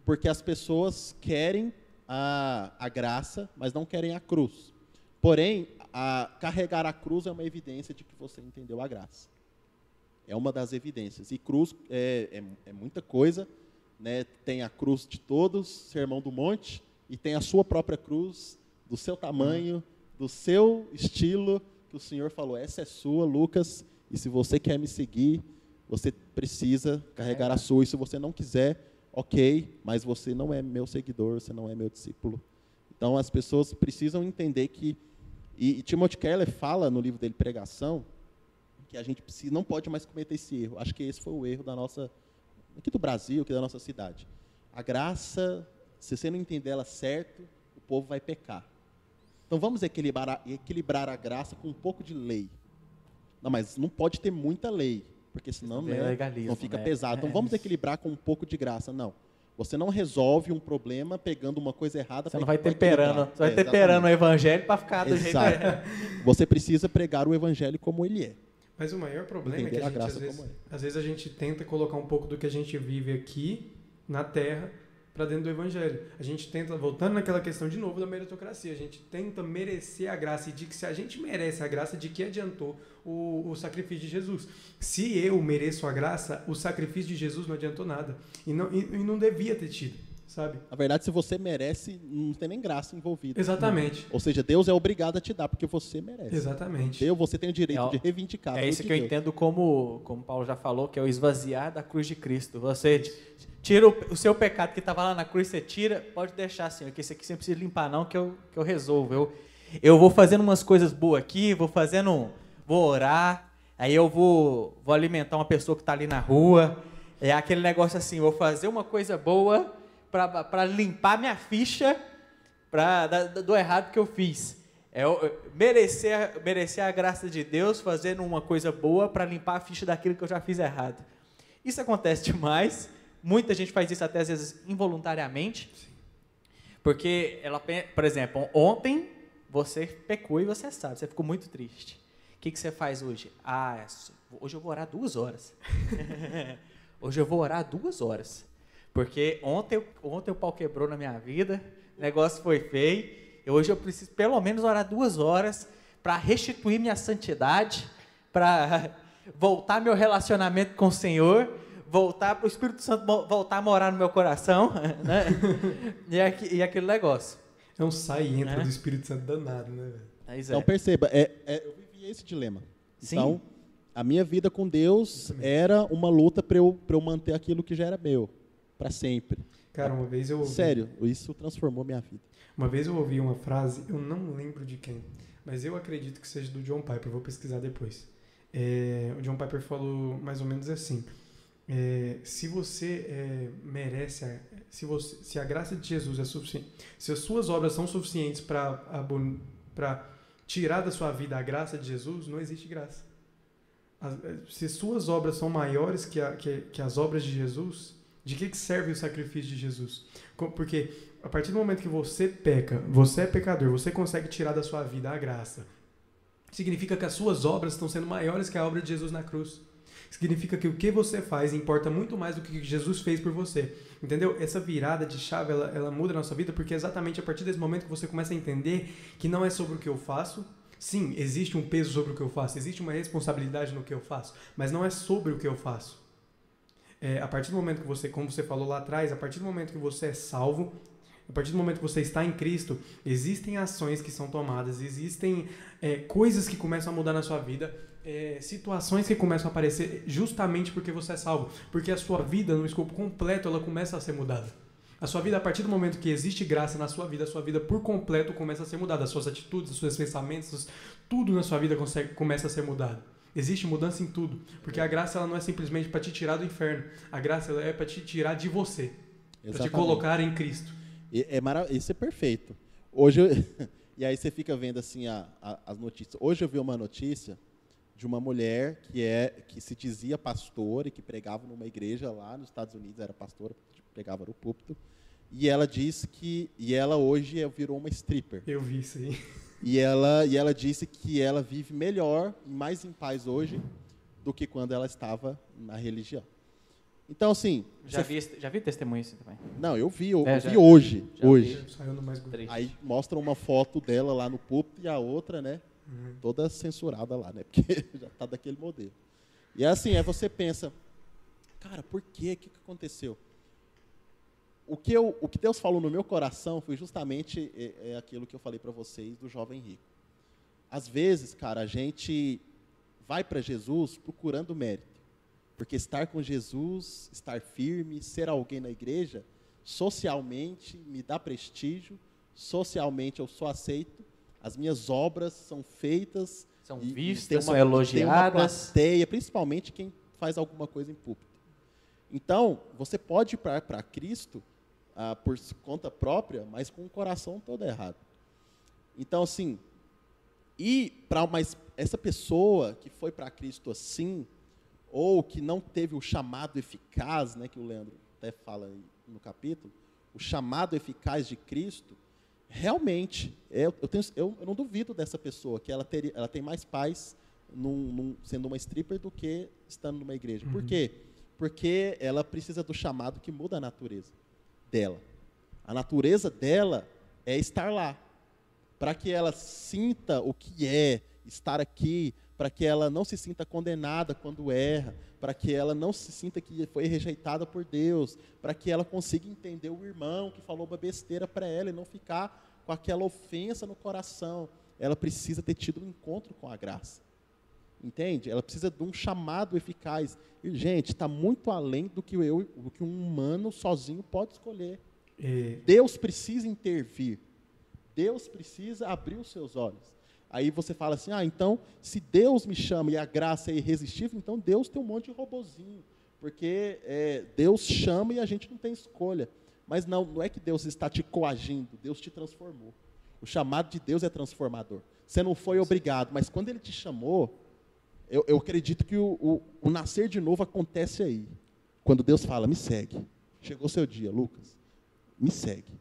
S3: Porque as pessoas querem a, a graça, mas não querem a cruz. Porém, a- carregar a cruz é uma evidência de que você entendeu a graça. É uma das evidências. E cruz é, é- é muita coisa. Né? Tem a cruz de todos, Sermão do Monte, e tem a sua própria cruz, do seu tamanho, do seu estilo, que o Senhor falou: essa é sua, Lucas, e se você quer me seguir, você precisa carregar a sua. E se você não quiser, ok, mas você não é meu seguidor, você não é meu discípulo. Então as pessoas precisam entender que. E, e Timothy Keller fala no livro dele Pregação que a gente precisa, não pode mais cometer esse erro. Acho que esse foi o erro da nossa aqui do Brasil, aqui da nossa cidade. A graça, se você não entender ela certo, o povo vai pecar. Então vamos equilibrar a, equilibrar a graça com um pouco de lei. Não, mas não pode ter muita lei, porque senão né, não fica
S1: né?
S3: pesado. Então
S1: É
S3: vamos (laughs)
S1: isso.
S3: equilibrar com um pouco de graça. Não. Você não resolve um problema pegando uma coisa errada.
S1: Você não vai temperando, você vai
S3: É,
S1: temperando o evangelho para ficar do jeito
S3: Exato. Você precisa pregar o evangelho como ele é.
S2: Mas o maior problema é que
S3: Entender
S2: a
S3: a
S2: gente,
S3: graça
S2: às vezes,
S3: como
S2: às vezes a gente tenta colocar um pouco do que a gente vive aqui na Terra para dentro do Evangelho. A gente tenta, voltando naquela questão de novo da meritocracia, a gente tenta merecer a graça e de que se a gente merece a graça, de que adiantou o, o sacrifício de Jesus? Se eu mereço a graça, o sacrifício de Jesus não adiantou nada e não, e, e não devia ter tido, sabe?
S3: Na verdade, se você merece, não tem nem graça envolvida.
S2: Exatamente.
S3: Ou seja, Deus é obrigado a te dar porque você merece.
S2: Exatamente.
S3: Deus, você tem o direito
S1: É
S3: de reivindicar.
S1: É isso que eu
S3: Deus.
S1: entendo como, como Paulo já falou, que é o esvaziar da cruz de Cristo. Você tira o, o seu pecado que estava lá na cruz, você tira, pode deixar assim, que esse aqui você não precisa limpar não, que eu, que eu resolvo. Eu, eu vou fazendo umas coisas boas aqui, vou fazendo, vou orar, aí eu vou, vou alimentar uma pessoa que está ali na rua, é aquele negócio assim, vou fazer uma coisa boa para limpar minha ficha pra, da- do errado que eu fiz. É eu merecer, merecer a graça de Deus fazendo uma coisa boa para limpar a ficha daquilo que eu já fiz errado. Isso acontece (laughs) demais. Muita gente faz isso até às vezes involuntariamente. Porque ela, por exemplo, ontem você pecou e você sabe, você ficou muito triste. O que, que você faz hoje? Ah, é hoje eu vou orar duas horas. (laughs) hoje eu vou orar duas horas. Porque ontem, ontem o pau quebrou na minha vida, o negócio foi feio. e hoje eu preciso pelo menos orar duas horas para restituir minha santidade, para (laughs) voltar meu relacionamento com o Senhor, voltar para o Espírito Santo voltar a morar no meu coração, (laughs) né? e, aqui- e aquele negócio.
S2: É um sai e entra
S1: É.
S2: do Espírito Santo danado, né,
S1: é.
S3: Então perceba, é, é- eu vivi esse dilema.
S1: Sim.
S3: Então, a minha vida com Deus era uma luta para eu, pra eu manter aquilo que já era meu, para sempre.
S2: Cara, uma vez eu ouvi,
S3: Sério, isso transformou minha vida.
S2: uma vez eu ouvi uma frase, eu não lembro de quem, mas eu acredito que seja do John Piper, vou pesquisar depois. É, o John Piper falou mais ou menos assim: é, se você é, merece, a, se, você, se a graça de Jesus é suficiente, se as suas obras são suficientes para tirar da sua vida a graça de Jesus, não existe graça. As- eh, se suas obras são maiores que, a- que- que as obras de Jesus, De que, que serve o sacrifício de Jesus? Porque a partir do momento que você peca, você é pecador, você consegue tirar da sua vida a graça. Significa que as suas obras estão sendo maiores que a obra de Jesus na cruz. Significa que o que você faz importa muito mais do que Jesus fez por você. Entendeu? Essa virada de chave, ela, ela muda a nossa vida porque é exatamente a partir desse momento que você começa a entender que não é sobre o que eu faço, Sim, existe um peso sobre o que eu faço, existe uma responsabilidade no que eu faço, mas não é sobre o que eu faço. É, a partir do momento que você, como você falou lá atrás, a partir do momento que você é salvo, a partir do momento que você está em Cristo, existem ações que são tomadas, existem é, coisas que começam a mudar na sua vida, é, situações que começam a aparecer justamente porque você é salvo. Porque a sua vida, no escopo completo, ela começa a ser mudada. A sua vida, a partir do momento que existe graça na sua vida, a sua vida por completo começa a ser mudada. As suas atitudes, os seus pensamentos, tudo na sua vida consegue, começa a ser mudado. Existe mudança em tudo. Porque a graça ela não é simplesmente para te tirar do inferno. A graça ela é para te tirar de você. Para te colocar em Cristo.
S3: É marav Isso é perfeito. Hoje eu... (laughs) E aí você fica vendo assim a, a, as notícias. Hoje eu vi uma notícia de uma mulher que é que se dizia pastora e que pregava numa igreja lá nos Estados Unidos, era pastora, pregava no púlpito. E ela disse que e ela hoje é, virou uma stripper.
S2: Eu vi isso aí.
S3: E ela e ela disse que ela vive melhor e mais em paz hoje do que quando ela estava na religião. Então, assim.
S1: Já, vi, já vi testemunho assim também.
S3: Não, eu vi, eu, é, vi hoje. hoje.
S2: Vi.
S3: Aí mostra uma foto dela lá no púlpito e a outra, né? Toda censurada lá, né? Porque (laughs) já está daquele modelo. E é assim, aí você pensa, cara, por quê? O que, que aconteceu? O que, eu, o que Deus falou no meu coração foi justamente é, é aquilo que eu falei para vocês do jovem rico. Às vezes, cara, a gente vai para Jesus procurando mérito. Porque estar com Jesus, estar firme, ser alguém na igreja, socialmente me dá prestígio, socialmente eu sou aceito, as minhas obras são feitas,
S1: são e, vistas, uma, são elogiadas. Tem uma
S3: plateia, principalmente quem faz alguma coisa em púlpito. Então, você pode ir para Cristo ah, por conta própria, mas com o coração todo errado. Então, assim, e para mas essa pessoa que foi para Cristo assim, ou que não teve o chamado eficaz, né, que o Leandro até fala no capítulo, o chamado eficaz de Cristo, realmente, eu, tenho, eu, eu não duvido dessa pessoa, que ela, teria, ela tem mais paz num, num, sendo uma stripper do que estando numa igreja. Uhum. Por quê? Porque ela precisa do chamado que muda a natureza dela. A natureza dela é estar lá. Para que ela sinta o que é estar aqui, para que ela não se sinta condenada quando erra, para que ela não se sinta que foi rejeitada por Deus, para que ela consiga entender o irmão que falou uma besteira para ela e não ficar com aquela ofensa no coração. Ela precisa ter tido um encontro com a graça. Entende? Ela precisa de um chamado eficaz. E, gente, está muito além do que, eu, do que um humano sozinho pode escolher. É. Deus precisa intervir. Deus precisa abrir os seus olhos. Aí você fala assim: ah, então, se Deus me chama e a graça é irresistível, então Deus tem um monte de robozinho. Porque é, Deus chama e a gente não tem escolha. Mas não, não é que Deus está te coagindo, Deus te transformou. O chamado de Deus é transformador. Você não foi obrigado, mas quando Ele te chamou, eu, eu acredito que o, o, o, nascer de novo acontece aí. Quando Deus fala, me segue. Chegou o seu dia, Lucas. Me segue.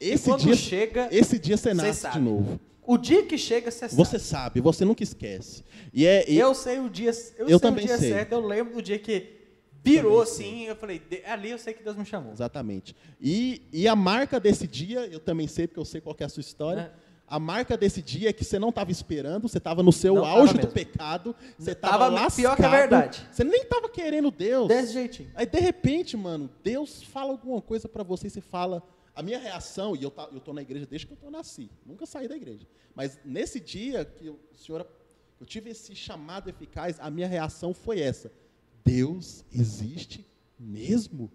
S1: Esse dia, chega,
S3: esse dia você nasce de novo.
S1: O dia que chega, você sabe.
S3: Você sabe, você nunca esquece. E é, e...
S1: Eu sei o dia, eu, eu sei também o dia sei. certo, eu lembro do dia que virou assim, eu falei, ali eu sei que Deus me chamou.
S3: Exatamente. E, e a marca desse dia, eu também sei, porque eu sei qual é a sua história. É. A marca desse dia é que você não estava esperando, você estava no seu não auge do pecado, você estava lascado.
S1: Pior que a verdade.
S3: Você nem estava querendo Deus.
S1: Desse jeitinho.
S3: Aí, de repente, mano, Deus fala alguma coisa para você e você fala, a minha reação, e eu estou na igreja desde que eu nasci, nunca saí da igreja. Mas nesse dia que o Senhor, eu tive esse chamado eficaz, a minha reação foi essa: Deus existe mesmo?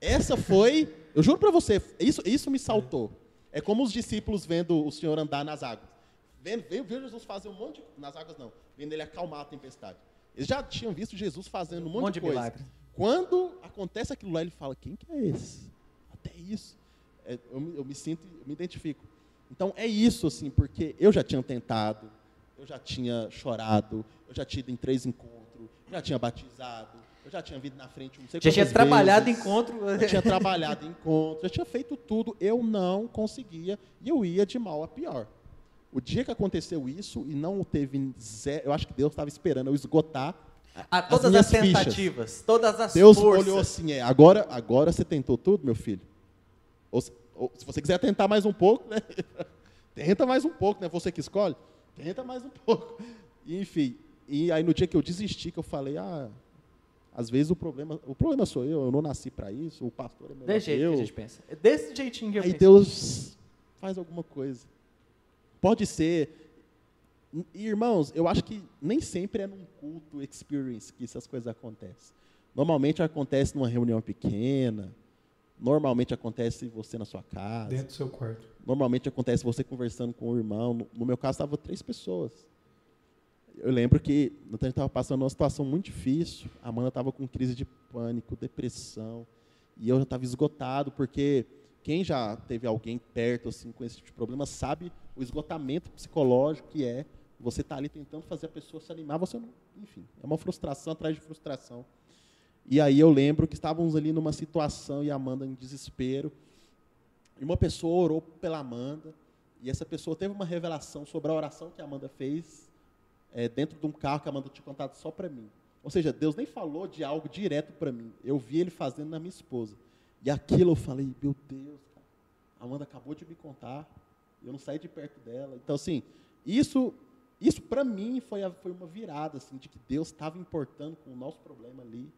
S3: Essa foi, eu juro para você, isso, isso me saltou. É como os discípulos vendo o Senhor andar nas águas. Vendo, veio, viu Jesus fazer um monte de, nas águas não, vendo ele acalmar a tempestade. Eles já tinham visto Jesus fazendo um monte, um monte de, de coisa. Milagre. Quando acontece aquilo lá, ele fala: quem que é esse? Até isso é, eu, me, eu me sinto, eu me identifico. Então é isso, assim, porque eu já tinha tentado, eu já tinha chorado, eu já tinha ido em três encontros, já tinha batizado, Eu já tinha vindo na frente, não sei
S1: Já tinha
S3: quantas
S1: trabalhado
S3: vezes.
S1: encontro.
S3: Eu tinha trabalhado encontro, eu tinha feito tudo, eu não conseguia e eu ia de mal a pior. O dia que aconteceu isso e não teve zero, eu acho que Deus estava esperando eu esgotar
S1: Ah, todas as,
S3: minhas fichas.
S1: tentativas, todas as
S3: Deus
S1: forças.
S3: olhou assim, é, agora, agora você tentou tudo, meu filho? Ou, se- ou se você quiser tentar mais um pouco, né? (laughs) Tenta mais um pouco, né? Você que escolhe? Tenta mais um pouco. E, enfim, e aí no dia que eu desisti, que eu falei, ah, às vezes o problema, o problema sou eu, eu não nasci para isso, o pastor é melhor
S1: Desse
S3: que
S1: jeito
S3: eu.
S1: que a gente pensa. É Desse jeitinho que eu
S3: Aí
S1: penso.
S3: Deus faz alguma coisa. Pode ser. E, irmãos, eu acho que nem sempre é num culto experience que essas coisas acontecem. Normalmente acontece numa reunião pequena. Normalmente acontece você na sua casa.
S2: Dentro do seu quarto.
S3: Normalmente acontece você conversando com o irmão. No, no meu caso, estava três pessoas. Eu lembro que a gente estava passando uma situação muito difícil. A Amanda estava com crise de pânico, depressão. E eu já estava esgotado, porque quem já teve alguém perto assim com esse tipo de problema sabe o esgotamento psicológico que é você estar ali tentando fazer a pessoa se animar, você não, enfim, é uma frustração atrás de frustração. E aí eu lembro que estávamos ali numa situação e a Amanda em desespero. E uma pessoa orou pela Amanda, e essa pessoa teve uma revelação sobre a oração que a Amanda fez é, dentro de um carro que a Amanda tinha contado só para mim. Ou seja, Deus nem falou de algo direto para mim. Eu vi ele fazendo na minha esposa. E aquilo eu falei, meu Deus, a Amanda acabou de me contar, eu não saí de perto dela. Então, assim, isso, isso para mim foi, a- foi uma virada, assim, de que Deus estava importando com o nosso problema ali.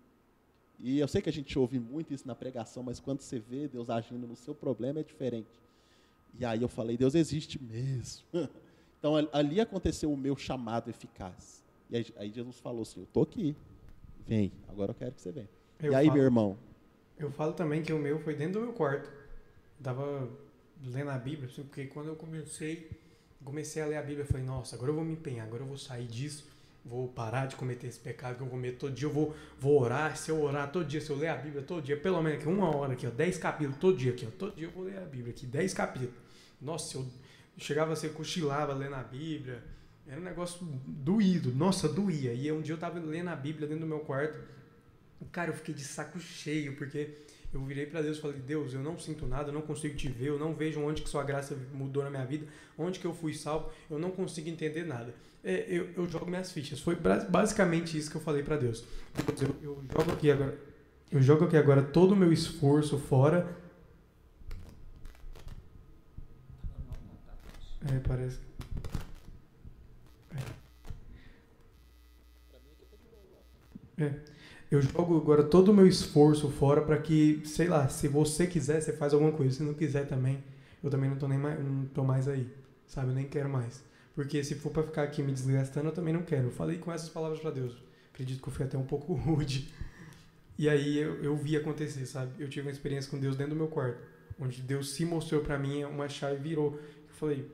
S3: E eu sei que a gente ouve muito isso na pregação, mas quando você vê Deus agindo no seu problema é diferente. E aí eu falei, Deus existe mesmo. (laughs) Então al- ali aconteceu o meu chamado eficaz. E aí, aí Jesus falou assim: Eu estou aqui, vem, agora eu quero que você venha.
S2: Eu
S3: e aí,
S2: falo-
S3: meu irmão,
S2: Eu falo também que o meu foi dentro do meu quarto. Tava lendo a Bíblia, assim, porque quando eu comecei, comecei a ler a Bíblia, eu falei, nossa, agora eu vou me empenhar, agora eu vou sair disso, vou parar de cometer esse pecado que eu cometo todo dia, eu vou, vou orar, se eu orar todo dia, se eu ler a Bíblia todo dia, pelo menos aqui uma hora aqui, ó, 10 capítulos todo dia aqui, ó, todo dia eu vou ler a Bíblia aqui, 10 capítulos. Nossa, eu chegava a ser cochilava lendo a Bíblia, era um negócio doído, nossa, doía. E um dia eu tava lendo a Bíblia dentro do meu quarto, Cara, eu fiquei de saco cheio, porque eu virei pra Deus e falei, Deus, eu não sinto nada, eu não consigo te ver, eu não vejo onde que sua graça mudou na minha vida, onde que eu fui salvo, eu não consigo entender nada. É, eu, eu jogo minhas fichas. Foi basicamente isso que eu falei pra Deus. Deus, eu, eu jogo aqui agora. Eu jogo aqui agora todo o meu esforço fora. É, parece. É. É. Eu jogo agora todo o meu esforço fora pra que, sei lá, se você quiser, você faz alguma coisa. Se não quiser também, eu também não tô nem mais, não tô mais aí. Sabe? Eu nem quero mais. Porque se for pra ficar aqui me desgastando, eu também não quero. Eu falei com essas palavras pra Deus. Acredito que eu fui até um pouco (laughs) rude. E aí eu, eu vi acontecer, sabe? Eu tive uma experiência com Deus dentro do meu quarto. Onde Deus se mostrou pra mim, uma chave virou. Eu falei,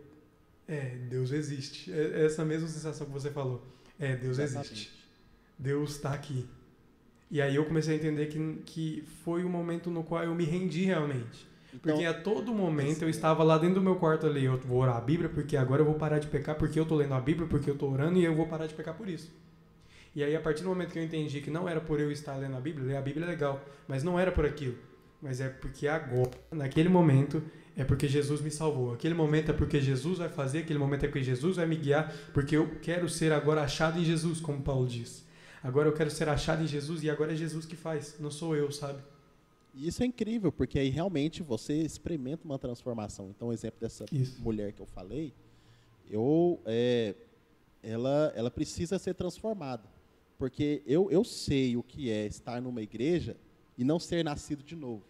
S2: é, Deus existe. É essa mesma sensação que você falou. É, Deus
S3: Exatamente.
S2: existe. Deus está aqui. E aí eu comecei a entender que, que foi o momento no qual eu me rendi realmente.
S3: Então,
S2: Porque a todo momento eu estava lá dentro do meu quarto ali, eu vou orar a Bíblia porque agora eu vou parar de pecar porque eu tô lendo a Bíblia, porque eu tô orando e eu vou parar de pecar por isso. E aí a partir do momento que eu entendi que não era por eu estar lendo a Bíblia, ler a Bíblia é legal, mas não era por aquilo. Mas é porque agora, naquele momento, é porque Jesus me salvou. Aquele momento é porque Jesus vai fazer, aquele momento é porque Jesus vai me guiar, porque eu quero ser agora achado em Jesus, como Paulo diz. Agora eu quero ser achado em Jesus e agora é Jesus que faz, não sou eu, sabe?
S3: E isso é incrível, porque aí realmente você experimenta uma transformação. Então, o exemplo dessa
S2: Isso.
S3: mulher que eu falei, eu, é, ela, ela precisa ser transformada. Porque eu, eu sei o que é estar numa igreja e não ser nascido de novo.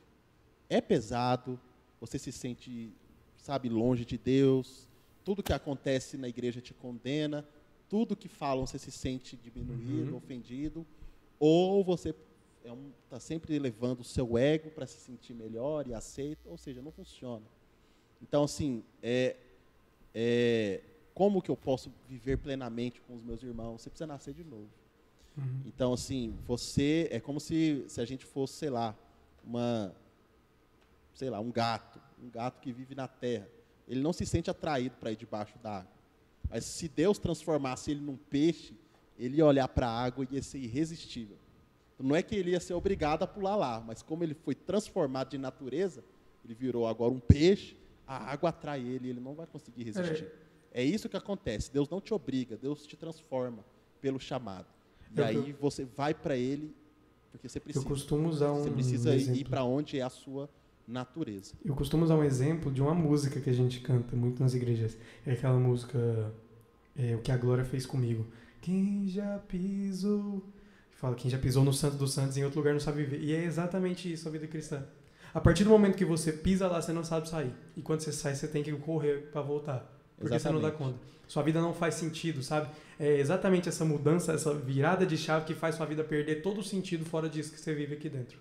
S3: É pesado, você se sente, sabe, longe de Deus, tudo que acontece na igreja te condena, tudo que falam você se sente diminuído,
S2: Uhum.
S3: ofendido, ou você está um, tá sempre elevando o seu ego para se sentir melhor e aceito, ou seja, não funciona. Então, assim, é, é, como que eu posso viver plenamente com os meus irmãos? Você precisa nascer de novo.
S2: Uhum.
S3: Então, assim, você é como se, se a gente fosse, sei lá, uma, sei lá, um gato, um gato que vive na terra. Ele não se sente atraído para ir debaixo da água. Mas se Deus transformasse ele num peixe, ele ia olhar para a água e ia ser irresistível. Não é que ele ia ser obrigado a pular lá, mas como ele foi transformado de natureza, ele virou agora um peixe, a água atrai ele, ele não vai conseguir resistir. É, é isso que acontece. Deus não te obriga, Deus te transforma pelo chamado. E
S2: Eu-
S3: aí você vai para ele porque você precisa.
S2: Eu costumo usar um
S3: Você precisa
S2: exemplo.
S3: ir para onde é a sua natureza.
S2: Eu costumo usar um exemplo de uma música que a gente canta muito nas igrejas. É aquela música é, O que a Glória fez comigo. Quem já pisou. Fala, quem já pisou no Santo dos Santos em outro lugar não sabe viver. E é exatamente isso a vida cristã. A partir do momento que você pisa lá, você não sabe sair. E quando você sai, você tem que correr para voltar. Porque você não dá
S3: Exatamente.
S2: conta. Sua vida não faz sentido, sabe? É exatamente essa mudança, essa virada de chave que faz sua vida perder todo o sentido fora disso que você vive aqui dentro.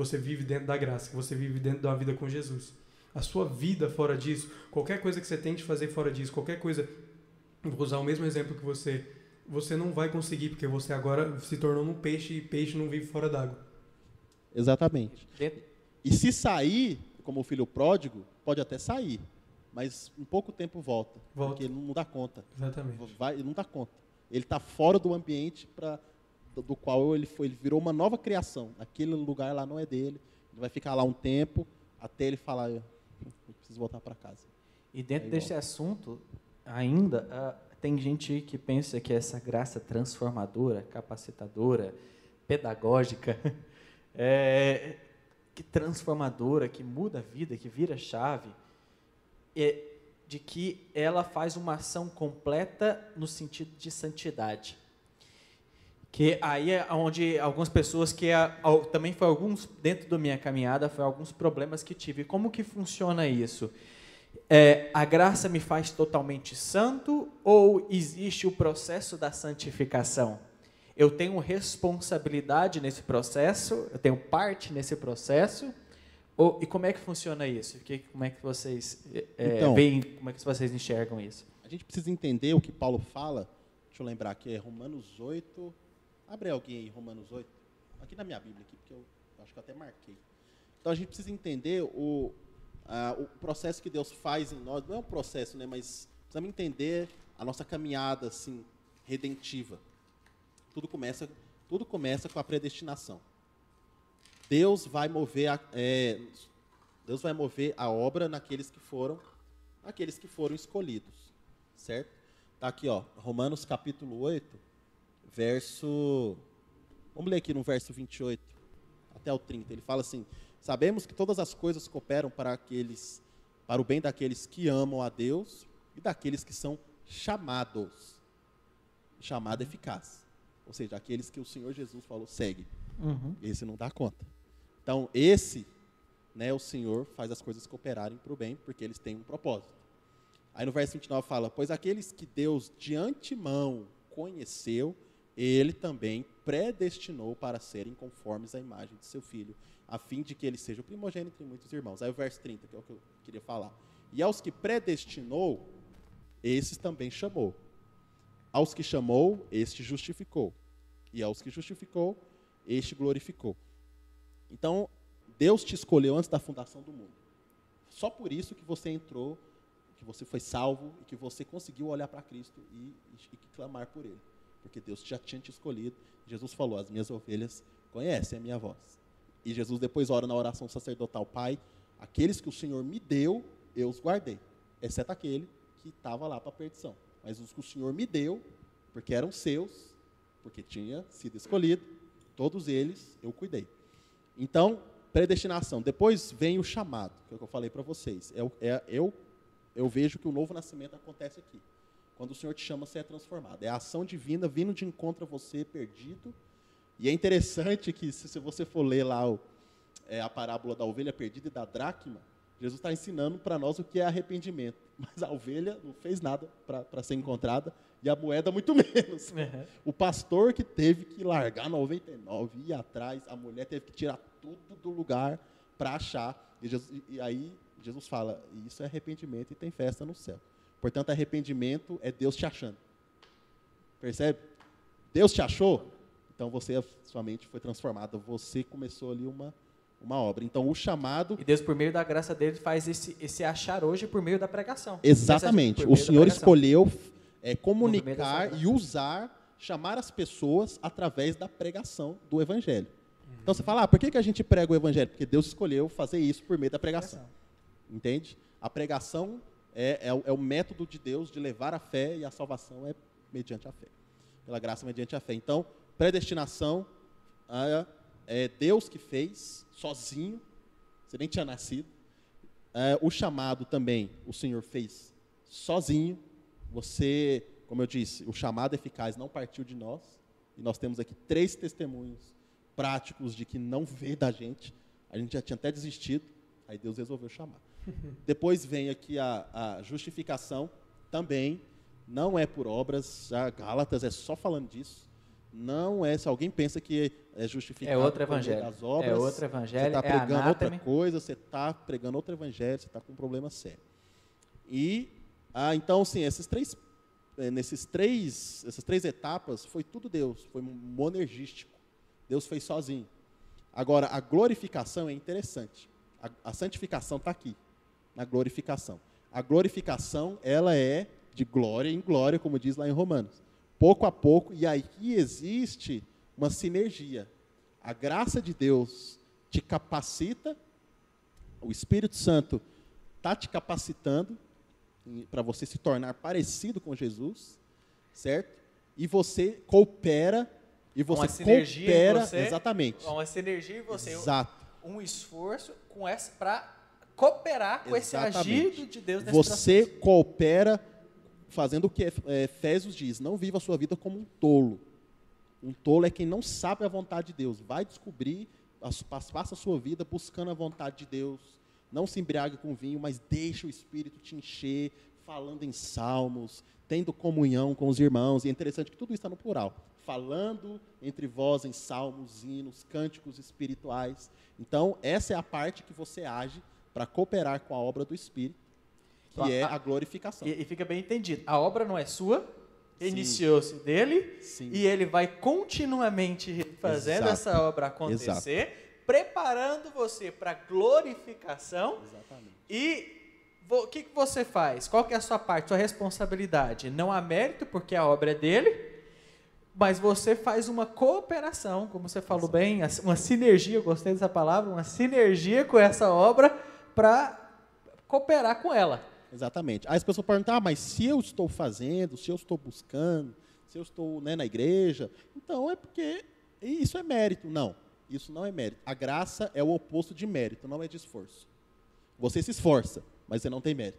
S2: Você vive dentro da graça, que você vive dentro da vida com Jesus. A sua vida fora disso, qualquer coisa que você tente fazer fora disso, qualquer coisa, vou usar o mesmo exemplo que você, você não vai conseguir, porque você agora se tornou um peixe e peixe não vive fora d'água.
S3: Exatamente. E se sair, como o filho pródigo, pode até sair, mas em pouco tempo volta,
S2: Volta.
S3: porque ele não dá conta.
S2: Exatamente.
S3: Vai, ele não dá conta. Ele está fora do ambiente pra, do, qual ele foi. Ele virou uma nova criação. Aquele lugar lá não é dele. Ele vai ficar lá um tempo até ele falar: eu, preciso voltar para casa.
S1: E dentro
S3: É
S1: desse assunto, ainda, ah, tem gente que pensa que essa graça transformadora, capacitadora, pedagógica, (laughs) é, que transformadora, que muda a vida, que vira chave, é de que ela faz uma ação completa no sentido de santidade. Que aí é onde algumas pessoas que é, também foi alguns dentro da minha caminhada foi alguns problemas que tive. Como que funciona isso? É, a graça me faz totalmente santo ou existe o processo da santificação? Eu tenho responsabilidade nesse processo, eu tenho parte nesse processo, ou, e como é que funciona isso? Que, como é que vocês é,
S3: Então.
S1: veem, como é que vocês enxergam isso?
S3: A gente precisa entender o que Paulo fala. Deixa eu lembrar aqui, é Romanos 8. Abre alguém aí, Romanos 8. Aqui na minha Bíblia, aqui, porque eu acho que eu até marquei. Então a gente precisa entender o, ah, o processo que Deus faz em nós. Não é um processo, né? Mas precisamos entender a nossa caminhada assim, redentiva. Tudo começa, tudo começa com a predestinação. Deus vai mover a, é, Deus vai mover a obra naqueles que foram aqueles que foram escolhidos, certo? Tá aqui, ó, Romanos capítulo 8, verso Vamos ler aqui no verso 28 até o 30. Ele fala assim: Sabemos que todas as coisas cooperam para aqueles para o bem daqueles que amam a Deus e daqueles que são chamados. Chamado eficaz. Ou seja, aqueles que o Senhor Jesus falou, segue. Esse não dá conta. Então, esse, né, o Senhor faz as coisas cooperarem para o bem, porque eles têm um propósito. Aí no verso 29 fala: Pois aqueles que Deus de antemão conheceu, ele também predestinou para serem conformes à imagem de seu filho, a fim de que ele seja o primogênito entre muitos irmãos. Aí o verso 30, que é o que eu queria falar. E aos que predestinou, esses também chamou. Aos que chamou, este justificou. E aos que justificou, este glorificou. Então, Deus te escolheu antes da fundação do mundo. Só por isso que você entrou, que você foi salvo e que você conseguiu olhar para Cristo e, e, e clamar por Ele. Porque Deus já tinha te escolhido. Jesus falou: As minhas ovelhas conhecem a minha voz. E Jesus depois ora na oração sacerdotal: Pai, aqueles que o Senhor me deu, eu os guardei. Exceto aquele que estava lá para a perdição. Mas os que o Senhor me deu, porque eram seus, porque tinha sido escolhido, todos eles eu cuidei. Então, predestinação. Depois vem o chamado, que é o que eu falei para vocês. É, o- é- eu, eu vejo que o novo nascimento acontece aqui. Quando o Senhor te chama, você é transformado. É a ação divina vindo de encontro a você perdido. E é interessante que, se, se você for ler lá o- é, a parábola da ovelha perdida e da dracma, Jesus está ensinando para nós o que é arrependimento. (laughs) Mas a ovelha não fez nada para ser encontrada e a moeda muito (laughs) menos. O pastor que teve que largar 99 e ir atrás, a mulher teve que tirar tudo do lugar para achar. E, Jesus- e aí Jesus fala: Isso é arrependimento e tem festa no céu. Portanto, arrependimento é Deus te achando. Percebe? Deus te achou, então você, sua mente foi transformada. Você começou ali uma, uma obra. Então, o chamado.
S1: E Deus, por meio da graça dele, faz esse, esse achar hoje por meio da pregação.
S3: Exatamente. O Senhor
S1: pregação.
S3: escolheu é, comunicar e usar chamar as pessoas através da pregação do evangelho. Então você fala, ah, por que, que a gente prega o evangelho? Porque Deus escolheu fazer isso por meio da pregação. Entende? A pregação é, é, o, é o método de Deus de levar a fé e a salvação é mediante a fé. Pela graça mediante a fé. Então, predestinação é, é Deus que fez sozinho, você nem tinha nascido. É, o chamado também o Senhor fez sozinho. Você, como eu disse, o chamado eficaz não partiu de nós. E nós temos aqui três testemunhos práticos de que não veio da gente. A gente já tinha até desistido, aí Deus resolveu chamar. (laughs) Depois vem aqui a, a, justificação, também não é por obras, já Gálatas é só falando disso. Não é, se alguém pensa que é justificado
S1: é outro evangelho.
S3: das obras,
S1: é outro evangelho,
S3: você está
S1: é
S3: pregando outra coisa, você está pregando outro evangelho, você está com um problema sério. E, ah, então, sim, esses três, eh, nesses três, essas três etapas, foi tudo Deus, foi monergístico. Deus fez sozinho. Agora, a glorificação é interessante. A, a santificação está aqui, na glorificação. A glorificação, ela é de glória em glória, como diz lá em Romanos. Pouco a pouco, e aí existe uma sinergia. A graça de Deus te capacita, o Espírito Santo está te capacitando para você se tornar parecido com Jesus, certo? E você coopera e você
S1: uma sinergia
S3: coopera,
S1: você,
S3: exatamente.
S1: Uma sinergia em você.
S3: Exato.
S1: Um esforço com essa para cooperar com
S3: Exatamente.
S1: esse agir de Deus nesse
S3: Você
S1: processo.
S3: coopera fazendo o que Efésios diz, não viva a sua vida como um tolo. Um tolo é quem não sabe a vontade de Deus. Vai descobrir, faça a sua vida buscando a vontade de Deus. Não se embriague com vinho, mas deixe o Espírito te encher, falando em salmos, tendo comunhão com os irmãos. E é interessante que tudo isso está no plural falando entre vós em salmos, hinos, cânticos espirituais. Então, essa é a parte que você age para cooperar com a obra do Espírito, que então, é a glorificação.
S1: E, e, fica bem entendido. A obra não é sua, iniciou-se dele, Sim. e ele vai continuamente fazendo Exato. essa obra acontecer, Exato. preparando você para glorificação.
S3: Exatamente.
S1: E o que, que você faz? Qual que é a sua parte, sua responsabilidade? Não há mérito, porque a obra é dele, mas você faz uma cooperação, como você falou bem, uma sinergia, eu gostei dessa palavra, uma sinergia com essa obra para cooperar com ela.
S3: Exatamente. Aí as pessoas perguntam, ah, mas se eu estou fazendo, se eu estou buscando, se eu estou né, na igreja, então é porque isso é mérito. Não, isso não é mérito. A graça é o oposto de mérito, não é de esforço. Você se esforça, mas você não tem mérito.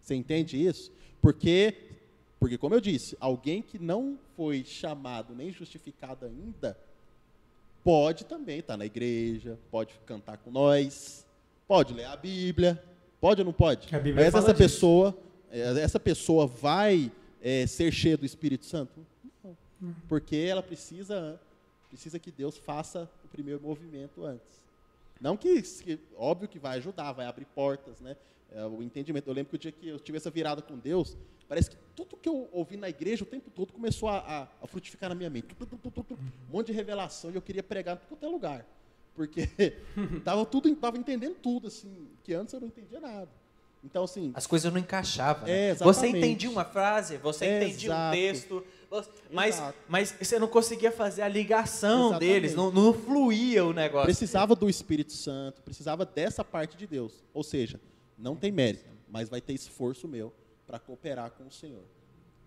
S3: Você entende isso? Porque porque, como eu disse, alguém que não foi chamado nem justificado ainda, pode também estar na igreja, pode cantar com nós, pode ler a Bíblia, pode ou não pode?
S2: A Bíblia
S3: Mas essa disso. pessoa, é, essa pessoa vai é, ser cheia do Espírito Santo? Não. Hum. Porque ela precisa, precisa que Deus faça o primeiro movimento antes. Não que, que, óbvio que vai ajudar, vai abrir portas, né? É, o entendimento. Eu lembro que o dia que eu tive essa virada com Deus, parece que tudo que eu ouvi na igreja o tempo todo começou a, a, a frutificar na minha mente. Um monte de revelação e eu queria pregar em qualquer lugar. Porque (laughs) tava tudo, tava entendendo tudo, assim, que antes eu não entendia nada. Então, assim.
S1: As coisas não encaixavam.
S3: Né?
S1: É, você entendia uma frase, você é, entendia exato. um texto, mas, mas você não conseguia fazer a ligação Exatamente. deles, não, não fluía o negócio.
S3: Precisava do Espírito Santo, precisava dessa parte de Deus. Ou seja, não tem mérito, mas vai ter esforço meu para cooperar com o Senhor.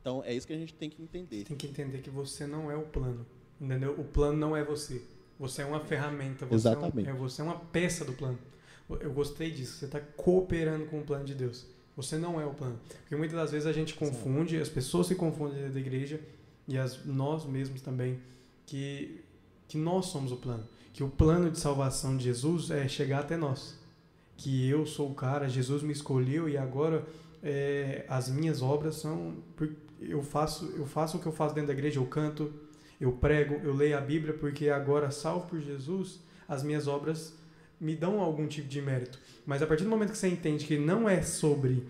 S3: Então é isso que a gente tem que entender.
S2: Tem que entender que você não é o plano, entendeu? O plano não é você. Você é uma ferramenta. Você
S3: Exatamente.
S2: É, um, é você é uma peça do plano. Eu gostei disso. Você está cooperando com o plano de Deus. Você não é o plano. Porque muitas das vezes a gente confunde, Sim. as pessoas se confundem dentro da igreja e as, nós mesmos também, que, que nós somos o plano. Que o plano de salvação de Jesus é chegar até nós que eu sou o cara, Jesus me escolheu e agora é, as minhas obras são eu faço eu faço o que eu faço dentro da igreja, eu canto, eu prego, eu leio a Bíblia porque agora salvo por Jesus, as minhas obras me dão algum tipo de mérito. Mas a partir do momento que você entende que não é sobre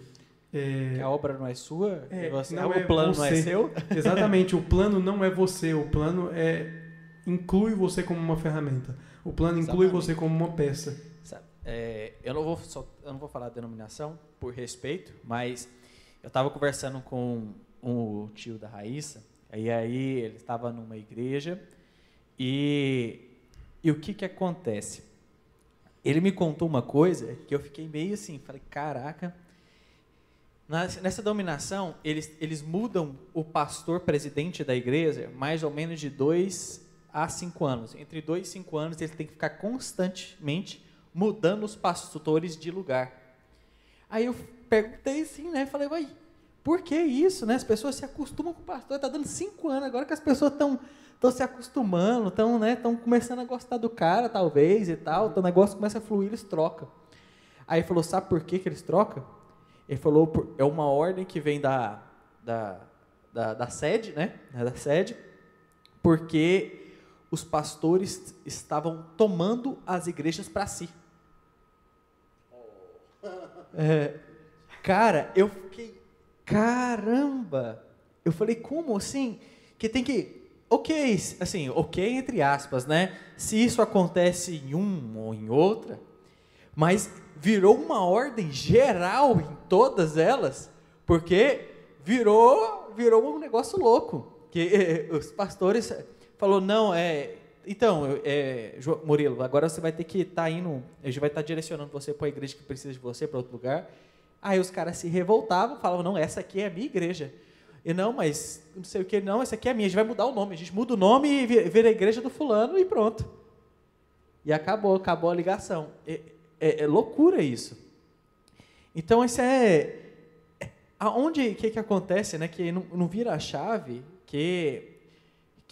S1: é, a obra não é sua, é, você, não é o plano você. não é seu. (laughs)
S2: Exatamente, o plano não é você, o plano é inclui você como uma ferramenta. O plano inclui Exatamente. você como uma peça.
S1: É, eu, não vou só, eu não vou falar denominação, por respeito, mas eu estava conversando com o tio da Raíssa, E aí ele estava numa igreja e, e o que que acontece? Ele me contou uma coisa que eu fiquei meio assim, falei, caraca. Nessa dominação, eles, eles mudam o pastor presidente da igreja mais ou menos de dois a cinco anos. Entre dois e cinco anos, ele tem que ficar constantemente mudando os pastores de lugar. Aí eu perguntei assim, né? Falei, vai, por que isso, né? As pessoas se acostumam com o pastor, está dando cinco anos agora que as pessoas estão estão se acostumando, estão né, tão começando a gostar do cara, talvez, e tal, então o negócio começa a fluir, eles trocam. Aí ele falou, sabe por que, que eles trocam? Ele falou, é uma ordem que vem da, da, da, da sede, né, da sede, porque os pastores estavam tomando as igrejas para si. É, cara, eu fiquei, caramba! Eu falei, como assim? Que tem que ok, assim, ok entre aspas, né? Se isso acontece em um ou em outra, mas virou uma ordem geral em todas elas, porque virou virou um negócio louco, que eh, os pastores falou não é então, é, Murilo, agora você vai ter que estar tá indo, a gente vai estar tá direcionando você para a igreja que precisa de você para outro lugar. Aí os caras se revoltavam, falavam, não, essa aqui é a minha igreja. E não, mas não sei o que, não, essa aqui é a minha, a gente vai mudar o nome. A gente muda o nome e vira a igreja do fulano e pronto. E acabou, acabou a ligação. É, é, é loucura isso. Então, isso é. é aonde que, que acontece, né? Que não, não vira a chave, que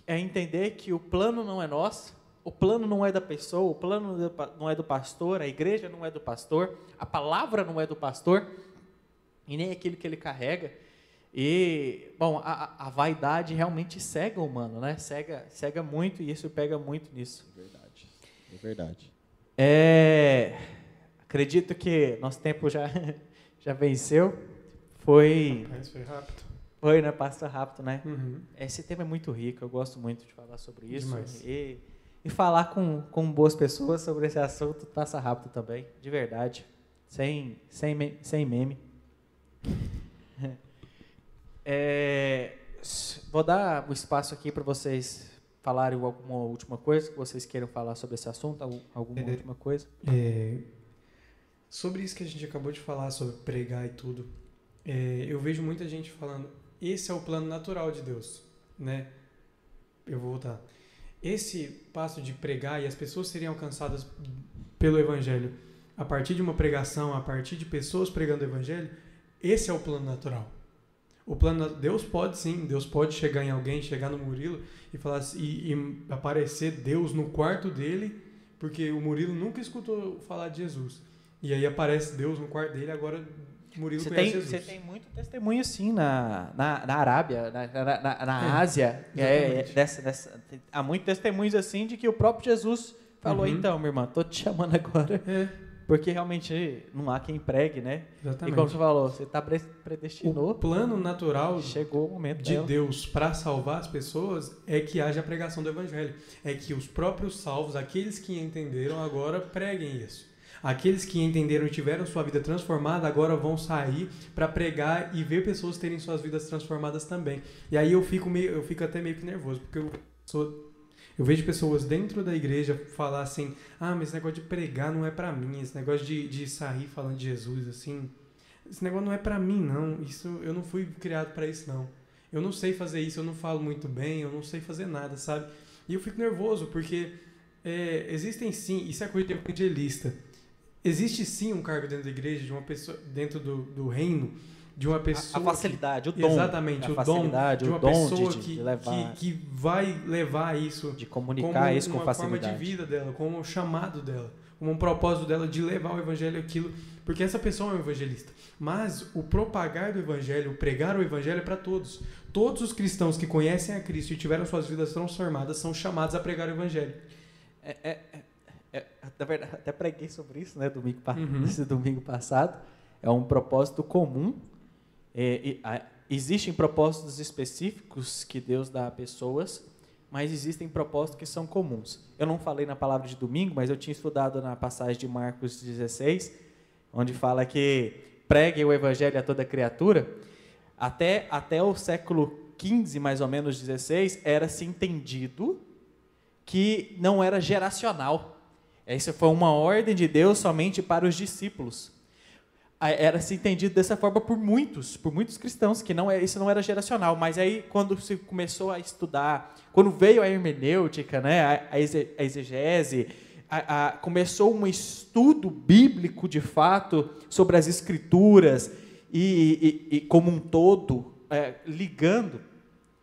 S1: é entender que o plano não é nosso, o plano não é da pessoa, o plano não é do pastor, a igreja não é do pastor, a palavra não é do pastor, e nem aquilo que ele carrega. E, bom, a, a vaidade realmente cega o humano, né? Cega, cega muito e isso pega muito nisso.
S3: É verdade. É verdade.
S1: É, acredito que nosso tempo já, (laughs) já venceu. Foi.
S2: Mas foi rápido.
S1: Foi, né? Passa rápido, né?
S2: Uhum.
S1: Esse tema é muito rico, eu gosto muito de falar sobre isso.
S2: Demais.
S1: E, e falar com, com boas pessoas sobre esse assunto passa rápido também, de verdade. Sem, sem, sem meme. (laughs) É, vou dar o espaço aqui para vocês falarem alguma última coisa que vocês queiram falar sobre esse assunto, alguma é, última coisa.
S2: É, sobre isso que a gente acabou de falar, sobre pregar e tudo, é, eu vejo muita gente falando, esse é o plano natural de Deus, né? Eu vou voltar. Esse passo de pregar e as pessoas serem alcançadas pelo Evangelho a partir de uma pregação, a partir de pessoas pregando o Evangelho, esse é o plano natural. O plano Deus pode sim, Deus pode chegar em alguém, chegar no Murilo e falar assim, e, e, aparecer Deus no quarto dele, porque o Murilo nunca escutou falar de Jesus. E aí aparece Deus no quarto dele, agora Murilo
S1: você
S2: conhece
S1: tem,
S2: Jesus.
S1: Você tem muito testemunho sim na, na, na Arábia, na, na, na, na é, Ásia. É, é, dessa, dessa, há muitos testemunhos assim de que o próprio Jesus falou, uhum. então, minha irmã, tô te chamando agora.
S2: É
S1: porque realmente não há quem pregue, né?
S2: Exatamente.
S1: E como você falou, você está predestinou.
S2: O plano natural
S1: chegou o momento
S2: de dela. Deus para salvar as pessoas é que haja a pregação do evangelho. É que os próprios salvos, aqueles que entenderam, agora preguem isso. Aqueles que entenderam e tiveram sua vida transformada agora vão sair para pregar e ver pessoas terem suas vidas transformadas também. E aí eu fico meio, eu fico até meio que nervoso, porque eu sou eu vejo pessoas dentro da igreja falar assim: ah, mas esse negócio de pregar não é para mim, esse negócio de, de sair falando de Jesus, assim, esse negócio não é para mim, não. Isso Eu não fui criado para isso, não. Eu não sei fazer isso, eu não falo muito bem, eu não sei fazer nada, sabe? E eu fico nervoso porque é, existem sim, isso é coisa de evangelista. Existe sim um cargo dentro da igreja, de uma pessoa, dentro do, do reino, de uma pessoa.
S1: A, facilidade,
S2: que,
S1: o dom.
S2: Exatamente, o dom de uma pessoa de, que, levar, que, que, vai levar isso.
S1: De comunicar isso com
S2: uma
S1: facilidade.
S2: forma de vida dela, como um chamado dela, como um propósito dela de levar o evangelho aquilo. Porque essa pessoa é um evangelista. Mas o propagar do evangelho, o pregar o evangelho é para todos. Todos os cristãos que conhecem a Cristo e tiveram suas vidas transformadas são chamados a pregar o evangelho.
S1: É, é, é, é na verdade, (laughs) até preguei sobre isso, né, domingo, uhum. (laughs) esse domingo passado. É um propósito comum é, existem propósitos específicos que Deus dá a pessoas, mas existem propósitos que são comuns. Eu não falei na palavra de domingo, mas eu tinha estudado na passagem de Marcos 16, onde fala que pregue o evangelho a toda criatura. Até, até o século 15, mais ou menos 16, era se entendido que não era geracional. Essa foi uma ordem de Deus somente para os discípulos. Era se entendido dessa forma por muitos, por muitos cristãos, que não é, isso não era geracional. Mas aí, quando se começou a estudar, quando veio a hermenêutica, né, a, exegese, a, a, começou um estudo bíblico de fato sobre as escrituras e, e, e como um todo, é, ligando.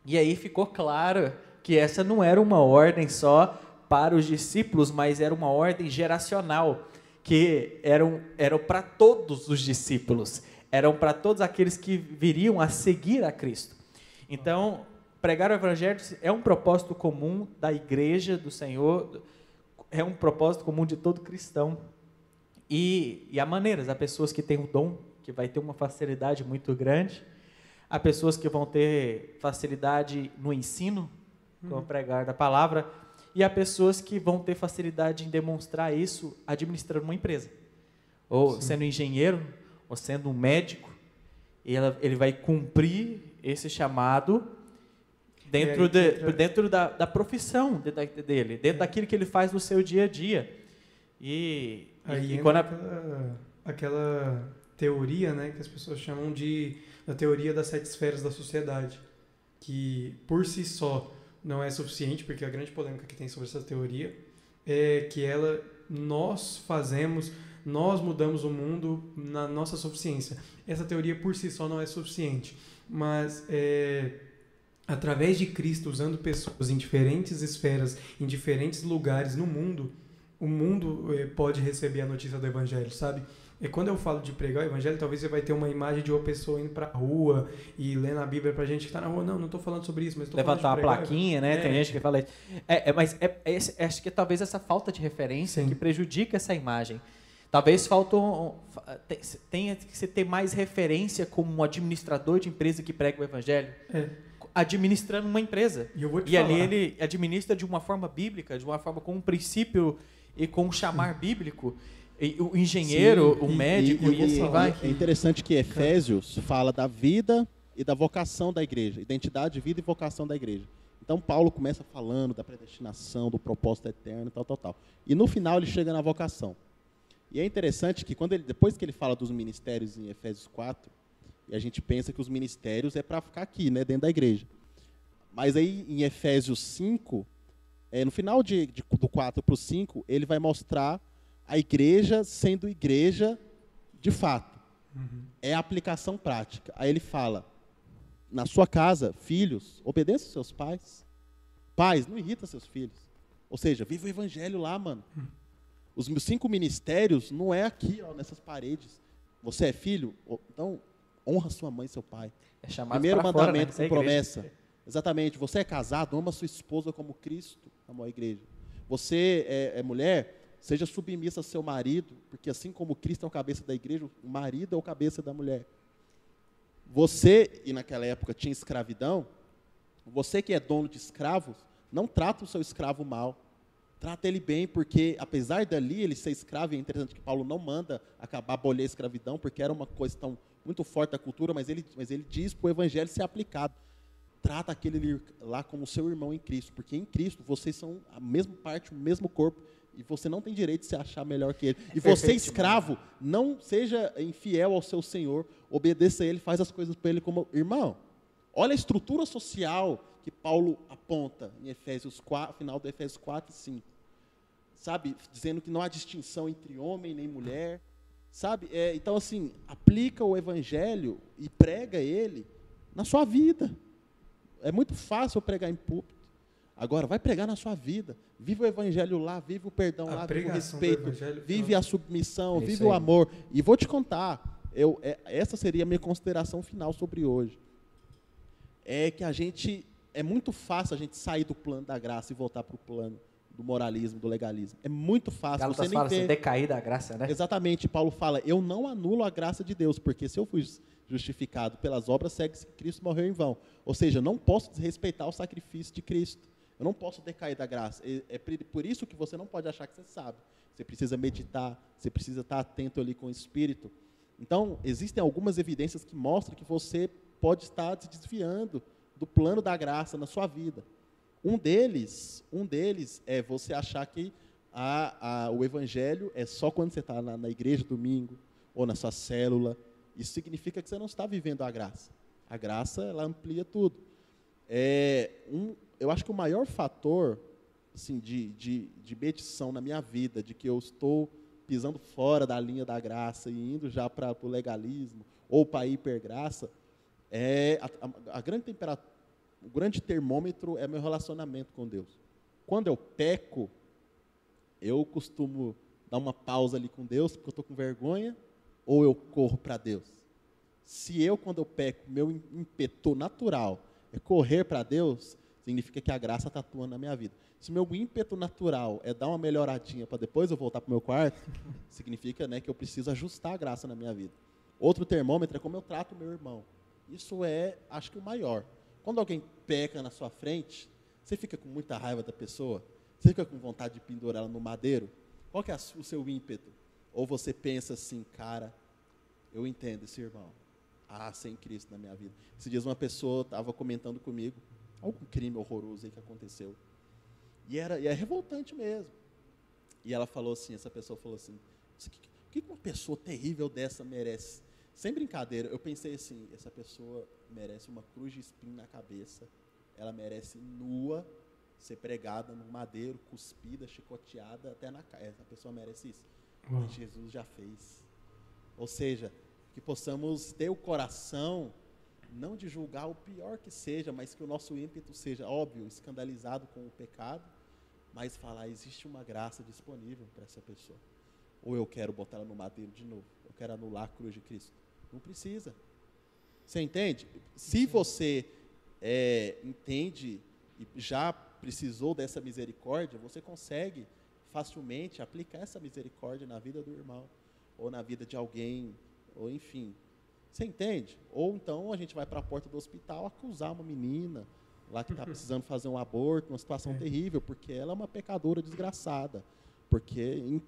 S1: E aí ficou claro que essa não era uma ordem só para os discípulos, mas era uma ordem geracional, que eram, eram para todos os discípulos, eram para todos aqueles que viriam a seguir a Cristo. Então, pregar o Evangelho é um propósito comum da igreja do Senhor, é um propósito comum de todo cristão. E, e há maneiras, há pessoas que têm o dom, que vai ter uma facilidade muito grande, há pessoas que vão ter facilidade no ensino, como uhum. pregar da palavra, e há pessoas que vão ter facilidade em demonstrar isso administrando uma empresa, ou Sim. sendo engenheiro, ou sendo um médico, ele vai cumprir esse chamado dentro, de, entra... dentro da, da profissão dele, dentro é. daquilo que ele faz no seu dia a dia. E,
S2: Aí e quando a... aquela, aquela teoria, né, que as pessoas chamam de da teoria das sete esferas da sociedade, que por si só não é suficiente, porque a grande polêmica que tem sobre essa teoria é que ela nós fazemos, nós mudamos o mundo na nossa suficiência. Essa teoria por si só não é suficiente, mas é, através de Cristo, usando pessoas em diferentes esferas, em diferentes lugares no mundo, o mundo é, pode receber a notícia do Evangelho, sabe? E quando eu falo de pregar o evangelho, talvez você vai ter uma imagem de uma pessoa indo para a rua e lendo a Bíblia para gente que está na rua. Não, não estou falando sobre isso, mas estou
S1: Levantar
S2: falando
S1: de pregar. a plaquinha, né? É. Tem gente que fala isso. É, é mas é, é, acho que talvez essa falta de referência Sim. que prejudica essa imagem. Talvez faltou, tenha que você ter mais referência como um administrador de empresa que prega o evangelho. É. Administrando uma empresa.
S2: E, eu
S1: e ali ele administra de uma forma bíblica, de uma forma com um princípio e com um chamar bíblico o engenheiro, Sim, o médico, e, e, e assim vai.
S3: É interessante que Efésios fala da vida e da vocação da igreja, identidade, vida e vocação da igreja. Então Paulo começa falando da predestinação, do propósito eterno, tal, tal, tal. E no final ele chega na vocação. E é interessante que quando ele, depois que ele fala dos ministérios em Efésios 4, e a gente pensa que os ministérios é para ficar aqui, né, dentro da igreja. Mas aí em Efésios 5, é, no final de, de do 4 para o 5, ele vai mostrar a igreja sendo igreja de fato. Uhum. É a aplicação prática. Aí ele fala: na sua casa, filhos, obedeça os seus pais. Pais, não irrita seus filhos. Ou seja, vive o evangelho lá, mano. Uhum. Os meus cinco ministérios não é aqui, ó, nessas paredes. Você é filho? Então, honra sua mãe e seu pai.
S1: É chamado
S3: Primeiro mandamento
S1: fora, né?
S3: com promessa. Exatamente. Você é casado, ama sua esposa como Cristo amou a igreja. Você é, é mulher, Seja submissa ao seu marido, porque assim como Cristo é o cabeça da igreja, o marido é o cabeça da mulher. Você, e naquela época tinha escravidão, você que é dono de escravos, não trata o seu escravo mal. Trata ele bem, porque apesar dali ele ser escravo, é interessante que Paulo não manda acabar abolir a escravidão, porque era uma questão muito forte da cultura, mas ele, mas ele diz para o evangelho ser aplicado. Trata aquele lá como seu irmão em Cristo, porque em Cristo vocês são a mesma parte, o mesmo corpo, e você não tem direito de se achar melhor que ele. E você, escravo, não seja infiel ao seu senhor, obedeça a ele, faz as coisas para ele como irmão. Olha a estrutura social que Paulo aponta em Efésios 4, final do Efésios 4 e 5. Sabe, dizendo que não há distinção entre homem nem mulher. Sabe? É, então, assim, aplica o evangelho e prega ele na sua vida. É muito fácil pregar em púlpito. Agora, vai pregar na sua vida. Vive o evangelho lá, vive o perdão a lá, vive o respeito, vive a submissão, é vive o amor. E vou te contar, eu, é, essa seria a minha consideração final sobre hoje. É que a gente, é muito fácil a gente sair do plano da graça e voltar para o plano do moralismo, do legalismo. É muito fácil.
S1: Gálatas você nem fala assim, decair da graça, né?
S3: Exatamente. Paulo fala, eu não anulo a graça de Deus, porque se eu fui justificado pelas obras, segue-se que Cristo morreu em vão. Ou seja, não posso desrespeitar o sacrifício de Cristo. Eu não posso decair da graça. É por isso que você não pode achar que você sabe. Você precisa meditar, você precisa estar atento ali com o Espírito. Então, existem algumas evidências que mostram que você pode estar se desviando do plano da graça na sua vida. Um deles, um deles é você achar que a, a, o evangelho é só quando você está na, na igreja domingo ou na sua célula. Isso significa que você não está vivendo a graça. A graça ela amplia tudo. É, um, eu acho que o maior fator assim, de, de, de na minha vida, de que eu estou pisando fora da linha da graça e indo já para o legalismo ou para a hipergraça, é a, a, a grande temperatura, o grande termômetro é meu relacionamento com Deus. Quando eu peco, eu costumo dar uma pausa ali com Deus, porque eu estou com vergonha, ou eu corro para Deus. Se eu, quando eu peco, meu ímpeto natural é correr para Deus, significa que a graça está atuando na minha vida. Se meu ímpeto natural é dar uma melhoradinha para depois eu voltar para o meu quarto, (laughs) significa né, que eu preciso ajustar a graça na minha vida. Outro termômetro é como eu trato o meu irmão. Isso é, acho que o maior. Quando alguém peca na sua frente, você fica com muita raiva da pessoa? Você fica com vontade de pendurar ela no madeiro? Qual é o seu ímpeto? Ou você pensa assim, cara, eu entendo esse irmão. Ah, sem Cristo na minha vida. Esses dias uma pessoa estava comentando comigo algum crime horroroso aí que aconteceu. E era, e é revoltante mesmo. E ela falou assim, essa pessoa falou assim, o que, que uma pessoa terrível dessa merece? Sem brincadeira, eu pensei assim, essa pessoa merece uma cruz de espinho na cabeça, ela merece nua, ser pregada no madeiro, cuspida, chicoteada até na cara. Essa pessoa merece isso. Mas Jesus já fez. Ou seja, que possamos ter o coração não de julgar o pior que seja, mas que o nosso ímpeto seja, óbvio, escandalizado com o pecado, mas falar, existe uma graça disponível para essa pessoa. Ou eu quero botar ela no madeiro de novo, eu quero anular a cruz de Cristo. Não precisa. Você entende? Se você é, entende e já precisou dessa misericórdia, você consegue facilmente aplicar essa misericórdia na vida do irmão, ou na vida de alguém, ou enfim, você entende? Ou então a gente vai para a porta do hospital acusar uma menina lá que está (laughs) precisando fazer um aborto, uma situação é. terrível, porque ela é uma pecadora desgraçada. Porque,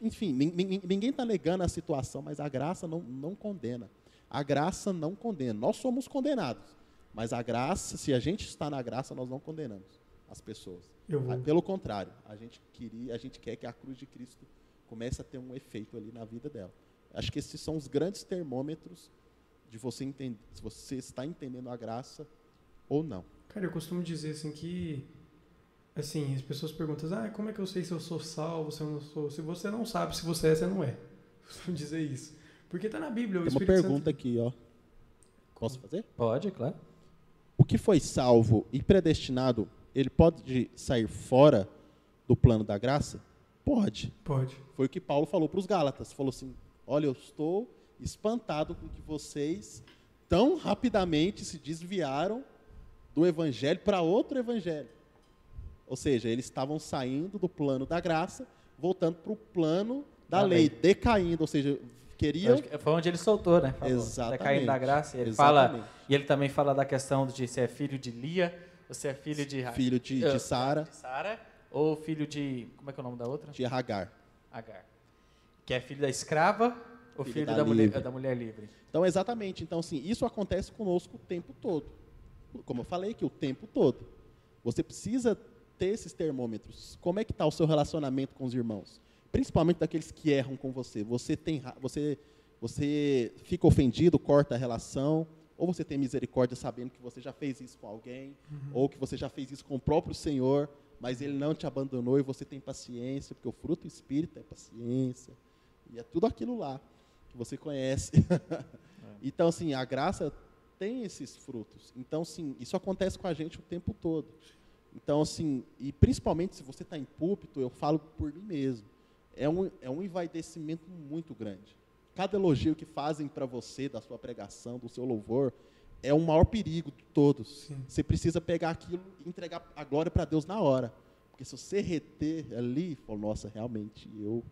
S3: enfim, ninguém está negando a situação, mas a graça não, não condena. A graça não condena. Nós somos condenados. Mas a graça, se a gente está na graça, nós não condenamos as pessoas. Pelo contrário, a gente, queria, a gente quer que a cruz de Cristo comece a ter um efeito ali na vida dela. Acho que esses são os grandes termômetros de você entender se você está entendendo a graça ou não.
S2: Cara, eu costumo dizer assim que assim, as pessoas perguntam: "Ah, como é que eu sei se eu sou salvo, se eu não sou?" Se você não sabe se você é, você não é. (laughs) Eu costumo dizer isso. Porque está na Bíblia, o
S3: Tem uma pergunta Santo... aqui, ó. Posso fazer?
S1: Pode, claro.
S3: O que foi salvo e predestinado, ele pode sair fora do plano da graça? Pode.
S2: Pode.
S3: Foi o que Paulo falou para os Gálatas. Falou assim: Olha, eu estou espantado com que vocês tão rapidamente se desviaram do evangelho para outro evangelho. Ou seja, eles estavam saindo do plano da graça, voltando para o plano da, lei, lei, decaindo, ou seja, queriam.
S1: Foi onde ele soltou, né?
S3: Falou, Exatamente.
S1: Decaindo da graça. ele fala e ele também fala da questão de se é filho de Lia, ou se é filho de
S3: filho de, Sara,
S1: de Sara, ou filho de como é que é o nome da outra?
S3: De Hagar.
S1: Hagar que é filho da escrava ou filho, filho da, da, mulher, da mulher livre.
S3: Então, exatamente. Então, assim, isso acontece conosco o tempo todo. Como eu falei que o tempo todo. Você precisa ter esses termômetros. Como é que está o seu relacionamento com os irmãos? Principalmente daqueles que erram com você. Você tem, você, você fica ofendido, corta a relação, ou você tem misericórdia sabendo que você já fez isso com alguém, uhum. ou que você já fez isso com o próprio Senhor, mas ele não te abandonou e você tem paciência, porque o fruto do Espírito é paciência, e é tudo aquilo lá que você conhece. É. (laughs) então, assim, a graça tem esses frutos. Então, sim, isso acontece com a gente o tempo todo. Então, assim, e principalmente se você está em púlpito, eu falo por mim mesmo, é um, é um envaidecimento muito grande. Cada elogio que fazem para você, da sua pregação, do seu louvor, é o maior perigo de todos. Sim. Você precisa pegar aquilo e entregar a glória para Deus na hora. Porque se você reter ali, fala, nossa, realmente, eu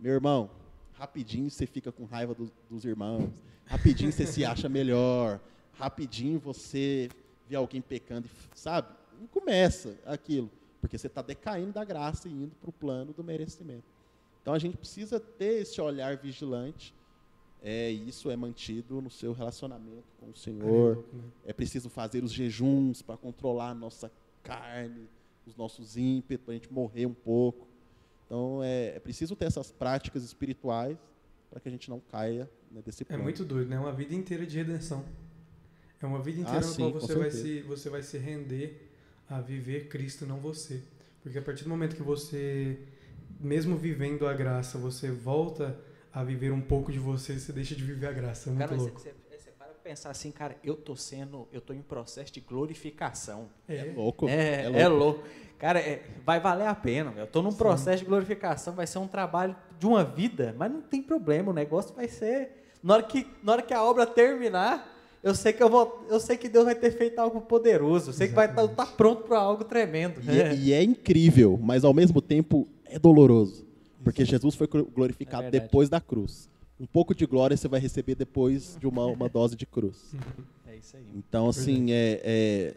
S3: meu irmão, rapidinho você fica com raiva do, dos irmãos, rapidinho você se acha melhor, rapidinho você vê alguém pecando, sabe? Começa aquilo, porque você está decaindo da graça e indo para o plano do merecimento. Então a gente precisa ter esse olhar vigilante É, isso é mantido no seu relacionamento com o Senhor. É preciso fazer os jejuns para controlar a nossa carne, os nossos ímpetos, para a gente morrer um pouco. Então é, é, preciso ter essas práticas espirituais para que a gente não caia né, desse
S2: ponto. É muito doido, né? Uma vida inteira de redenção. É uma vida inteira ah, na qual você vai, se, você vai se render a viver Cristo, não você. Porque a partir do momento que você, mesmo vivendo a graça, você volta a viver um pouco de você, você deixa de viver a graça. É muito cara, louco. Você,
S1: você, pensar assim, cara, eu tô sendo, eu tô em processo de glorificação.
S3: É, é louco.
S1: É, é louco. É louco. Cara, é, vai valer a pena. Eu tô num Sim. processo de glorificação, vai ser um trabalho de uma vida, mas não tem problema, o negócio vai ser. Na hora que, na hora que a obra terminar, eu sei que eu vou, eu sei que Deus vai ter feito algo poderoso, eu sei Exatamente. que vai estar tá, tá pronto para algo tremendo.
S3: E é, e é, incrível, mas ao mesmo tempo é doloroso, porque Jesus foi glorificado é depois da cruz. Um pouco de glória você vai receber depois de uma, uma dose de cruz.
S1: É isso aí.
S3: Então assim é, é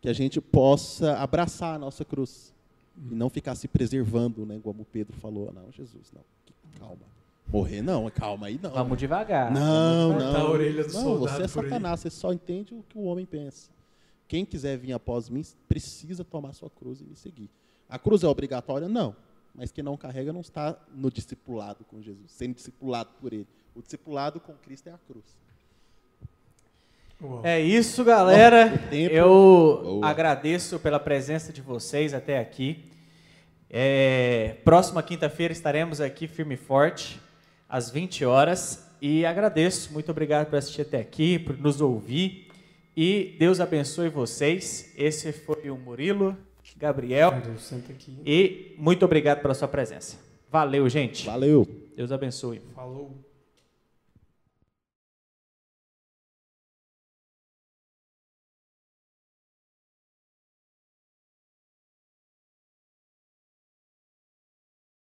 S3: que a gente possa abraçar a nossa cruz e não ficar se preservando, né, como Pedro falou, não, Jesus, não, calma. Morrer não, calma aí não.
S1: Vamos devagar.
S3: Não, Vamos não.
S2: A orelha do
S3: não, você é Satanás, você só entende o que o homem pensa. Quem quiser vir após mim precisa tomar sua cruz e me seguir. A cruz é obrigatória? Não. Mas quem não carrega não está no discipulado com Jesus, sendo discipulado por ele. O discipulado com Cristo é a cruz.
S1: Uou. É isso, galera. Eu Boa. agradeço pela presença de vocês até aqui. É, próxima quinta-feira estaremos aqui firme e forte às 20 horas. E agradeço, muito obrigado por assistir até aqui, por nos ouvir. E Deus abençoe vocês. Esse foi o Murilo, Gabriel. E muito obrigado pela sua presença. Valeu, gente.
S3: Valeu.
S1: Deus abençoe.
S2: Falou.